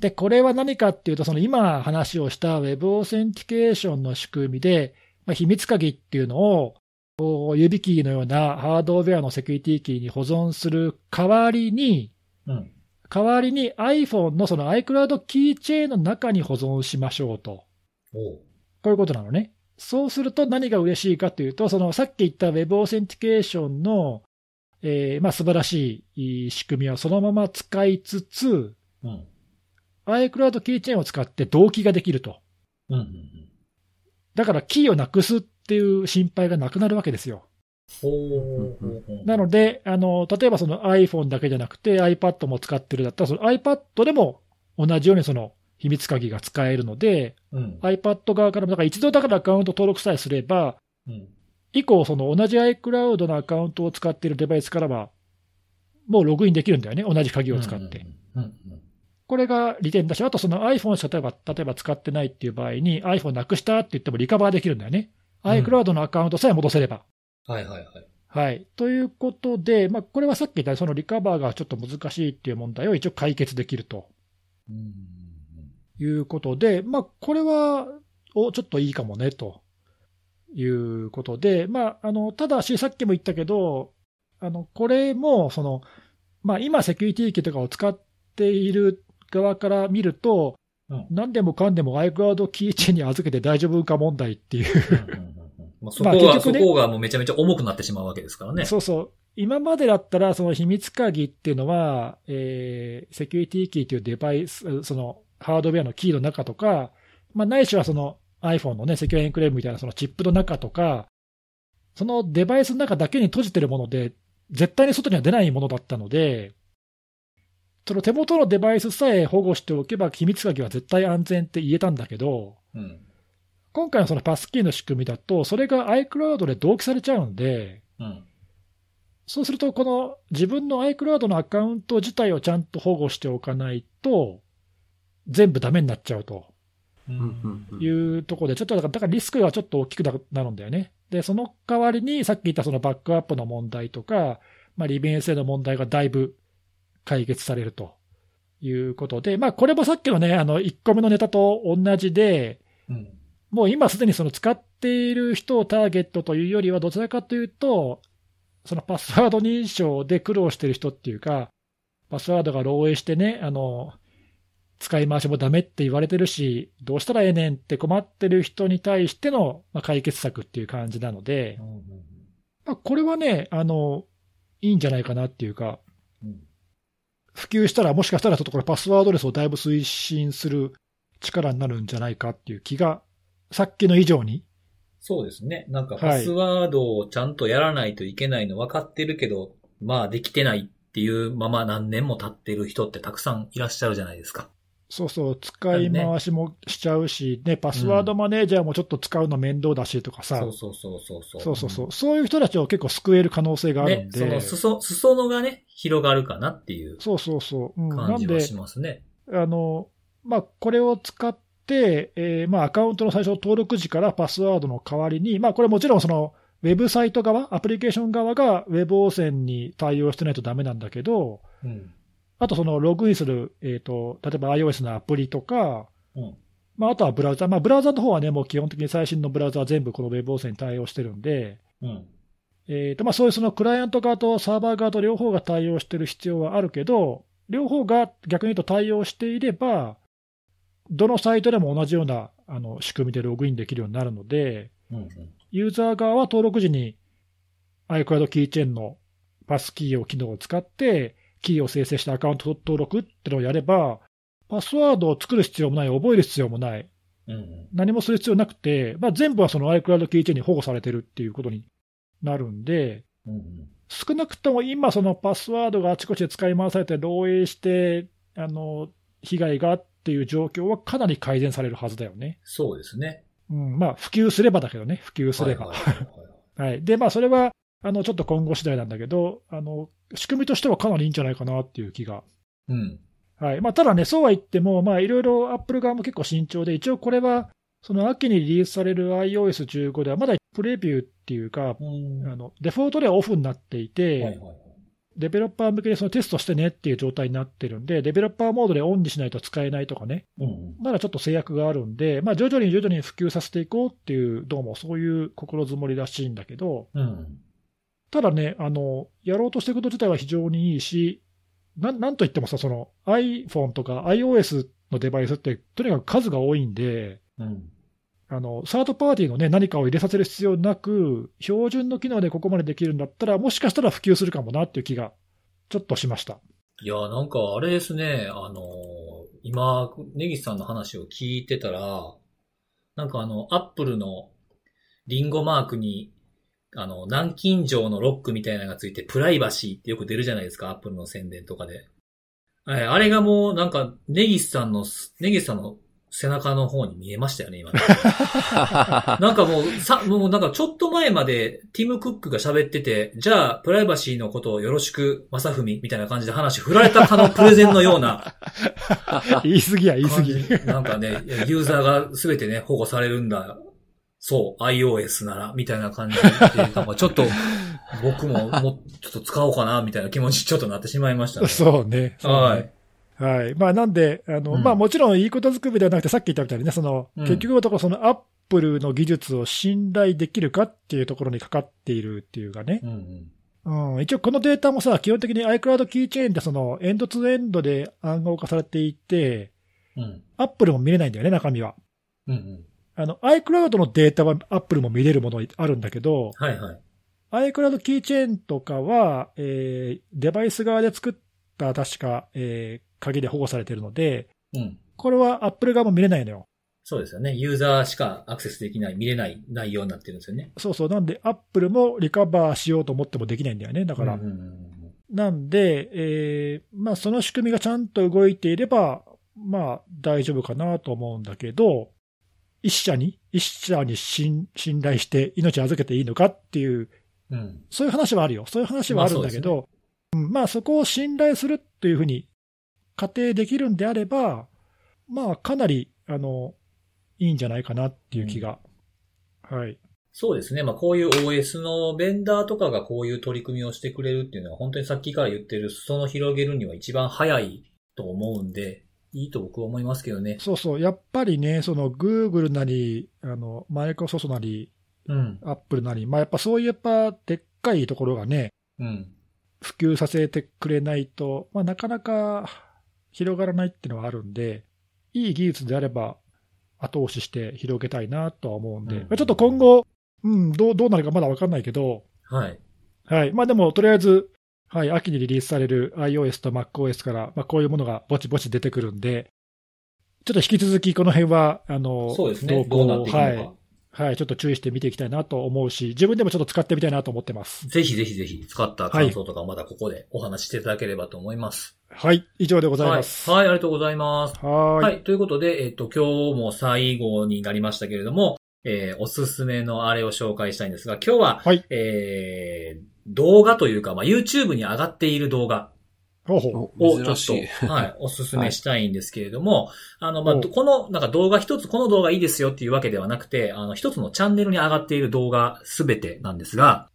で、これは何かっていうと、その今話をした Web オーセンティケーションの仕組みで、まあ、秘密鍵っていうのを、こう YubiKey のようなハードウェアのセキュリティキーに保存する代わりに、うん。代わりに iPhone のその iCloud キーチェーンの中に保存しましょうと。こういうことなのね。そうすると何が嬉しいかというと、そのさっき言った Web Authentication の、えーまあ素晴らしい仕組みをそのまま使いつつ、うん。iCloud キーチェーンを使って同期ができると。うん。うん。だからキーをなくすっていう心配がなくなるわけですよ。なので、あの、例えばその iPhone だけじゃなくて iPad も使ってるだったら、その iPad でも同じようにその秘密鍵が使えるので、うん。iPad 側からも、だから一度だからアカウント登録さえすれば、うん。以降、その同じ iCloud のアカウントを使っているデバイスからは、もうログインできるんだよね、同じ鍵を使って。これが利点だし、あとその iPhone しか例えば例えば使ってないっていう場合に、iPhone なくしたって言ってもリカバーできるんだよね。うん iCloud のアカウントさえ戻せれば。はいはいはい。はい。ということで、まあ、これはさっき言ったそのリカバーがちょっと難しいっていう問題を一応解決できるとうん。いうことで、まあ、これは、お、ちょっといいかもね、ということで、まあ、あの、ただし、さっきも言ったけど、あの、これも、その、まあ、今、セキュリティキーとかを使っている側から見ると、うん何でもかんでも iCloud キーチェーンに預けて大丈夫か問題っていう、まあ、そこが、ねそこがもうめちゃめちゃ重くなってしまうわけですからね。そうそう。今までだったら、その秘密鍵っていうのは、えーセキュリティキーというデバイス、そのハードウェアのキーの中とか、まあ、ないしはその iPhone のね、セキュアエンクレーブみたいなそのチップの中とか、そのデバイスの中だけに閉じてるもので、絶対に外には出ないものだったので、その手元のデバイスさえ保護しておけば、秘密鍵は絶対安全って言えたんだけど、うん。今回のそのパスキーの仕組みだと、それが iCloud で同期されちゃうんで、うん。そうすると、この自分の iCloud のアカウント自体をちゃんと保護しておかないと、全部ダメになっちゃうというところで、ちょっとだからだからリスクがちょっと大きくななるんだよね。で、その代わりに、さっき言ったそのバックアップの問題とか、まあ、利便性の問題がだいぶ解決されるということで、まあ、これもさっきのね、あの、1個目のネタと同じで、うん。もう今すでにその使っている人をターゲットというよりは、どちらかというと、そのパスワード認証で苦労してる人っていうか、パスワードが漏洩してね、あの、使い回しもダメって言われてるし、どうしたらええねんって困ってる人に対しての、まあ、解決策っていう感じなので、まあ、これはね、あの、いいんじゃないかなっていうか、うん。普及したら、もしかしたらちょっとこれパスワードレスをだいぶ推進する力になるんじゃないかっていう気が、さっきの以上に、そうですね。なんかはいパスワードをちゃんとやらないといけないの分かってるけど、まあできてないっていうまま何年も経ってる人ってたくさんいらっしゃるじゃないですか。そうそう、使い回しもしちゃうし、ね、パスワードマネージャーもちょっと使うの面倒だしとかさ、そうそうそうそうそう。そうそうそう、そういう人たちを結構救える可能性があるん、ねそので、裾、裾野がね、広がるかなっていうそうそうそう、うん、なんで感じは、しますね。あのまあ、これを使って、えーまあ、アカウントの最初の登録時からパスワードの代わりに、まあ、これもちろんそのウェブサイト側、アプリケーション側がウェブ汚染に対応してないとダメなんだけど、うん。あとそのログインする、えーと、例えば iOS のアプリとか、うん。まあ、あとはブラウザ、まあ、ブラウザの方はね、もう基本的に最新のブラウザは全部このウェブ汚染に対応してるんで、うん。えーとまあ、そういうそのクライアント側とサーバー側と両方が対応してる必要はあるけど、両方が逆に言うと対応していれば、どのサイトでも同じようなあの仕組みでログインできるようになるので、うん。ユーザー側は登録時に iCloud キーチェーンのパスキーを機能を使って、キーを生成したアカウント登録ってのをやれば、パスワードを作る必要もない、覚える必要もない、うん。何もする必要なくて、まあ、全部はその iCloud キーチェーンに保護されてるっていうことになるんで、うん。少なくとも今、そのパスワードがあちこちで使い回されて漏洩して、あの、被害がっていう状況はかなり改善されるはずだよね。そうですね。うん、まあ、普及すればだけどね、普及すれば。はいはいはい。で、まあ、それは、あの、ちょっと今後次第なんだけど、あの、仕組みとしてはかなりいいんじゃないかなっていう気が。うん。はい。まあ、ただね、そうは言っても、まあ、いろいろアップル側も結構慎重で、一応これは、その秋にリリースされる iOS15 では、まだプレビューっていうか、うん。あの、デフォルトではオフになっていて、はいはいはい。デベロッパー向けにそのテストしてねっていう状態になってるんで、デベロッパーモードでオンにしないと使えないとかね、うん。まだちょっと制約があるんで、まあ、徐々に徐々に普及させていこうっていう、どうもそういう心づもりらしいんだけど、うん。ただね、あの、やろうとしていること自体は非常にいいし、なんなんといってもさ、その iPhone とか iOS のデバイスって、とにかく数が多いんで、うん。あの、サードパーティーのね、何かを入れさせる必要なく、標準の機能でここまでできるんだったら、もしかしたら普及するかもなっていう気が、ちょっとしました。いや、なんかあれですね、あの、今、ネギスさんの話を聞いてたら、なんかあの、アップルのリンゴマークに、あの、南京錠のロックみたいなのがついて、プライバシーってよく出るじゃないですか、アップルの宣伝とかで。はいあれがもう、なんか、ネギスさんの、ネギスさんの背中の方に見えましたよね、今。なんかもう、さ、もうなんかちょっと前までティム・クックが喋ってて、じゃあ、プライバシーのことをよろしく、まさふみ、みたいな感じで話振られたかのプレゼンのような 言い過ぎや、言い過ぎ。なんかね、ユーザーがすべてね、保護されるんだ。そう、iOS なら、みたいな感じで、なんかちょっと、僕ももうちょっと使おうかな、みたいな気持ちちょっとなってしまいましたね。そうね。そうねはい。はい。まあ、なんで、あの、うんまあ、もちろんいいことづくめではなくて、さっき言ったみたいにね、その、うん結局のところ、そのアップルの技術を信頼できるかっていうところにかかっているっていうかね。うんうん。うん。一応このデータもさ、基本的に iCloud キーチェーンってその、エンドツーエンドで暗号化されていて、うん。アップルも見れないんだよね、中身は。うんうん。あの、iCloud のデータはアップルも見れるものあるんだけど、はいはい。iCloud キーチェーンとかは、えーデバイス側で作った確か、えー鍵で保護されているので、うん。これは Apple 側も見れないのよ。そうですよね。ユーザーしかアクセスできない、見れない内容になってるんですよね。そうそう。なんで、Apple もリカバーしようと思ってもできないんだよね。だから、うんうんうんなんで、えー、まあその仕組みがちゃんと動いていれば、まあ大丈夫かなと思うんだけど、一社に、一社に信信頼して命を預けていいのかっていう、うん。そういう話はあるよ。そういう話はあるんだけど、うんまあそこを信頼するっていうふうに仮定できるんであれば、まあかなり、あの、いいんじゃないかなっていう気が。はい。そうですね。まあこういう OS のベンダーとかがこういう取り組みをしてくれるっていうのは本当にさっきから言ってる裾野広げるには一番早いと思うんで、いいと僕は思いますけどね。そうそう。やっぱりね、その Google なり、あの、マイクロソフトなり、うん。Apple なり、まあやっぱそういうやっぱでっかいところがね、うん。普及させてくれないと、まあ、なかなか広がらないっていうのはあるんで、いい技術であれば後押しして広げたいなとは思うんで、うんまあちょっと今後、うん、どうどうなるかまだ分かんないけど、はい。はいまあ、でもとりあえず、はい、秋にリリースされる iOS と MacOS から、まあ、こういうものがぼちぼち出てくるんで、ちょっと引き続きこの辺は、あの、そうですね。動向どうなっていくのか。はい、はい、ちょっと注意して見ていきたいなと思うし、自分でもちょっと使ってみたいなと思ってます。ぜひぜひぜひ使った感想とかまだここでお話ししていただければと思います。はい、以上でございます。はい。はい、ありがとうございます。はーいはい。ということで、えっ、と、今日も最後になりましたけれども、えーおすすめのあれを紹介したいんですが、今日は、はいえー動画というか、まあ、YouTube に上がっている動画をちょっ。と、はい、おすすめしたいんですけれども、あの、まあ、おこの、なんか動画一つ、この動画いいですよっていうわけではなくて、あの、一つのチャンネルに上がっている動画すべてなんですが、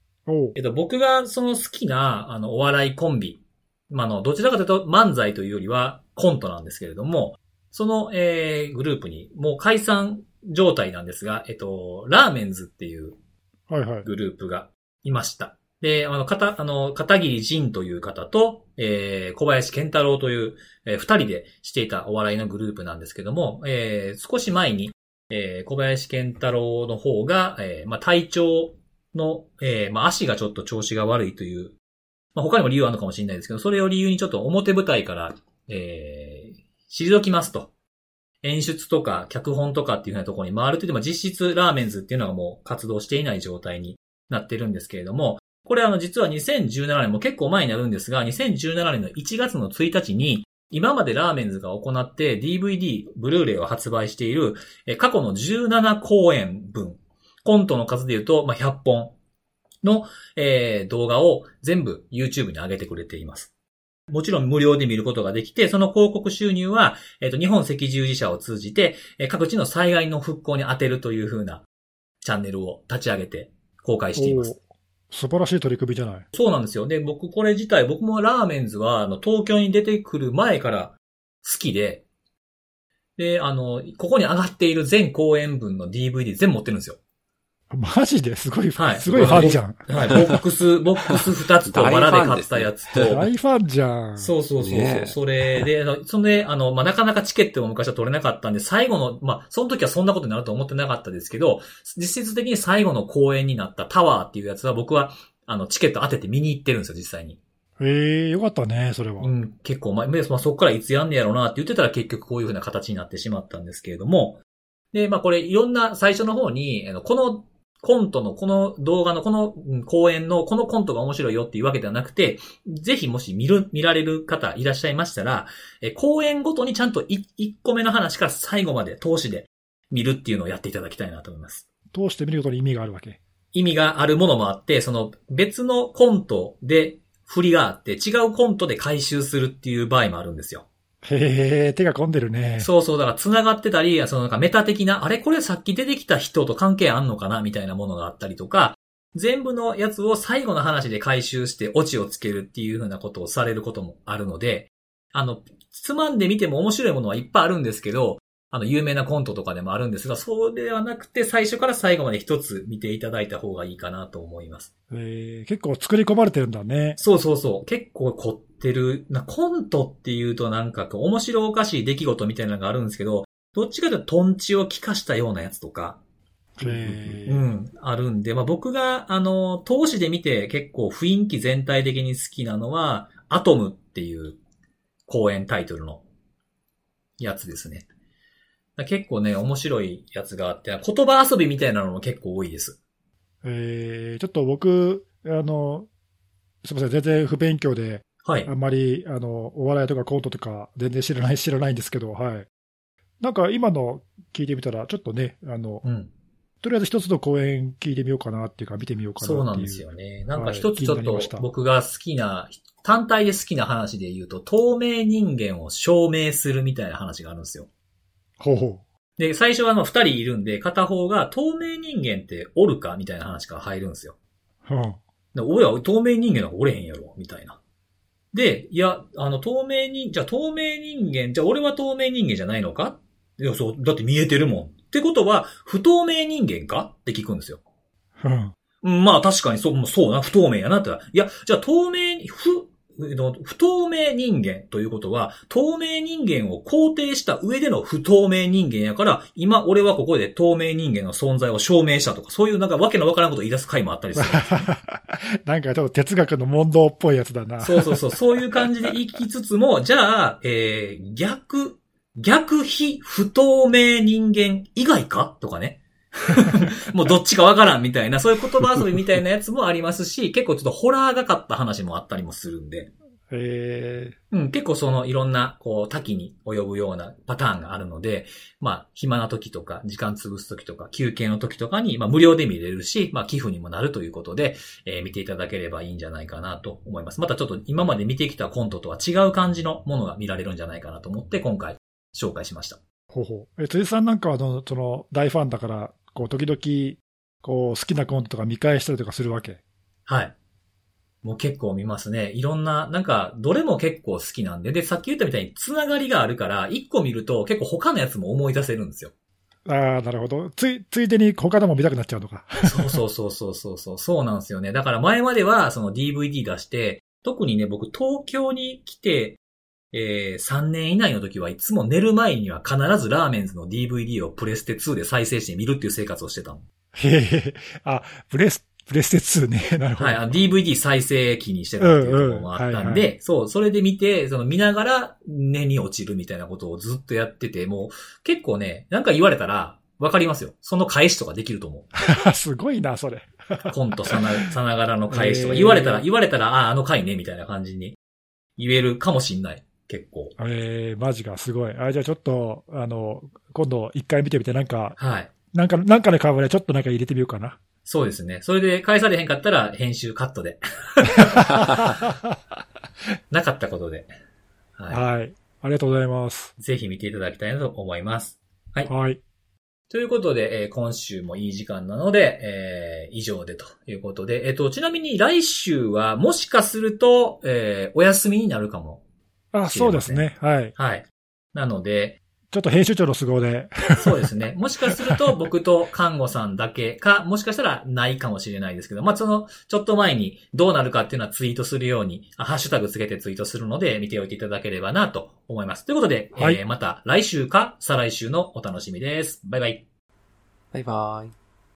えっと、僕がその好きな、あの、お笑いコンビ。まあ、あの、どちらかというと漫才というよりはコントなんですけれども、その、えー、グループに、もう解散状態なんですが、えっと、ラーメンズっていうはいはい。グループがいました。で、あの、かた、あの、片桐仁という方と、えー、小林健太郎という、えー二人でしていたお笑いのグループなんですけども、えー、少し前に、えー、小林健太郎の方が、えー、まあ、体調の、えー、まあ、足がちょっと調子が悪いという、まあ、他にも理由はあるのかもしれないですけど、それを理由にちょっと表舞台から、えー、退きますと。演出とか脚本とかっていうふうなところに回るという、まあ、実質ラーメンズっていうのがもう活動していない状態になってるんですけれども、これあの実は2017年も結構前になるんですが、2017年の1月の1日に、今までラーメンズが行って DVD、ブルーレイを発売している、え過去の17公演分、コントの数で言うと、ま、100本の、えー動画を全部 YouTube に上げてくれています。もちろん無料で見ることができて、その広告収入は、えっ、と、日本赤十字社を通じて、えー各地の災害の復興に充てるという風なチャンネルを立ち上げて公開しています。素晴らしい取り組みじゃない。そうなんですよ。で、僕これ自体、僕もラーメンズは、あの、東京に出てくる前から好きで、で、あの、ここに上がっている全公演分の DVD 全部持ってるんですよ。マジですごい、はいすごいファンじゃん。はい、ボックス、ボックス2つとバラで買ったやつと、大ファンじゃん。そうそうそうそう。それで、そんで、あの、まあ、なかなかチケットも昔は取れなかったんで、最後の、まあ、その時はそんなことになると思ってなかったですけど、実質的に最後の公演になったタワーっていうやつは僕は、あの、チケット当てて見に行ってるんですよ、実際に。ええよかったね、それは。うん、結構、まあ、まあそこからいつやんねやろうなって言ってたら結局こういう風な形になってしまったんですけれども、で、まあ、これいろんな最初の方に、このコントの、この動画の、このうん公演の、このコントが面白いよっていうわけではなくて、ぜひもし見る、見られる方いらっしゃいましたら、え公演ごとにちゃんと1個目の話から最後まで通しで見るっていうのをやっていただきたいなと思います。通して見ることに意味があるわけ。意味があるものもあって、その別のコントで振りがあって、違うコントで回収するっていう場合もあるんですよ。へえ、手が込んでるね。そうそう、だから繋がってたり、そのなんかメタ的な、あれこれさっき出てきた人と関係あんのかな？みたいなものがあったりとか、全部のやつを最後の話で回収してオチをつけるっていうふうなことをされることもあるので、あの、つまんでみても面白いものはいっぱいあるんですけど、あの、有名なコントとかでもあるんですが、そうではなくて最初から最後まで一つ見ていただいた方がいいかなと思います。えー結構作り込まれてるんだね。そうそうそう。結構凝ってる。なコントっていうとなんか面白おかしい出来事みたいなのがあるんですけど、どっちかというとトンチを効かしたようなやつとか、えーうん、あるんで、まあ僕が、あの、投資で見て結構雰囲気全体的に好きなのは、アトムっていう公演タイトルのやつですね。結構ね、面白いやつがあって、言葉遊びみたいなのも結構多いです。えーちょっと僕、あの、すみません、全然不勉強で、はいあ。んまり、あの、お笑いとかコントとか、全然知らない、知らないんですけど、はい。なんか今の聞いてみたら、ちょっとね、あの、うん。とりあえず一つの公演聞いてみようかなっていうか、見てみようかなっていう。そうなんですよね。なんかはい一つちょっと僕が好きな、単体で好きな話で言うと、透明人間を証明するみたいな話があるんですよ。ほうほで、最初はあの二人いるんで、片方が透明人間っておるかみたいな話から入るんですよ。う。うん。で俺は透明人間なんかおれへんやろみたいな。で、いや、あの、透明人、じゃあ透明人間、じゃあ俺は透明人間じゃないのか？いや、そう、だって見えてるもん。ってことは、不透明人間か？って聞くんですよ。うん。うん、まあ確かにそう、そうな、不透明やなって。いや、じゃあ透明に、不、えっと不透明人間ということは、透明人間を肯定した上での不透明人間やから、今俺はここで透明人間の存在を証明したとか、そういうなんかわけのわからんことを言い出す回もあったりする。なんかちょっと哲学の問答っぽいやつだな。そうそうそう、そういう感じで言いきつつも、じゃあ、えー、逆、逆非不透明人間以外か？とかね。もうどっちかわからんみたいな、そういう言葉遊びみたいなやつもありますし、結構ちょっとホラーがかった話もあったりもするんで、えうん、結構そのいろんな、こう、多岐に及ぶようなパターンがあるので、まあ、暇な時とか、時間潰す時とか、休憩の時とかに、まあ、無料で見れるし、まあ、寄付にもなるということで、えー見ていただければいいんじゃないかなと思います。またちょっと今まで見てきたコントとは違う感じのものが見られるんじゃないかなと思って、今回、紹介しました。ー、ほうほう。え、辻さんなんかはその、大ファンだから、こう、時々、こう、好きなコントとか見返したりとかするわけ。はい。もう結構見ますね。いろんな、なんか、どれも結構好きなんで、で、さっき言ったみたいにつながりがあるから、一個見ると結構他のやつも思い出せるんですよ。ああ、なるほど。つい、ついでに他のも見たくなっちゃうのか。そうそうそうそうそうそう、そうなんですよね。だから前まではその DVD 出して、特にね、僕東京に来て、えー、3年以内の時はいつも寝る前には必ずラーメンズの DVD をプレステ2で再生して見るっていう生活をしてたの。へえ、あ、プレス、プレステ2ね。なるほど。はい、DVD 再生機にしてたっていうところもあったんで、そう、それで見て、その見ながら寝に落ちるみたいなことをずっとやってて、もう結構ね、なんか言われたらわかりますよ。その返しとかできると思う。すごいな、それ。コントさな、さながらの返しとか、言われたら、言われたら、ああ、あの回ね、みたいな感じに言えるかもしんない。結構。えー、マジか、すごい。あ、じゃあちょっと、あの、今度一回見てみて、なんか、はい。なんか、なんかの会話でちょっとなんか入れてみようかな。そうですね。それで返されへんかったら、編集カットで。なかったことで。ははい。ありがとうございます。い。ぜひ見ていただきたいなと思います。はいはい。ということで、えー今週もいい時間なので、えー以上でということで、えっ、と、ちなみに来週はもしかすると、えーお休みになるかも。あ、そうですね。はい。はい。なので、ちょっと編集長の都合で。そうですね。もしかすると僕と看護さんだけか、もしかしたらないかもしれないですけど、まあ、その、ちょっと前にどうなるかっていうのはツイートするように、あハッシュタグつけてツイートするので見ておいていただければなと思います。ということで、はいえーまた来週か再来週のお楽しみです。バイバイ。バイバイ。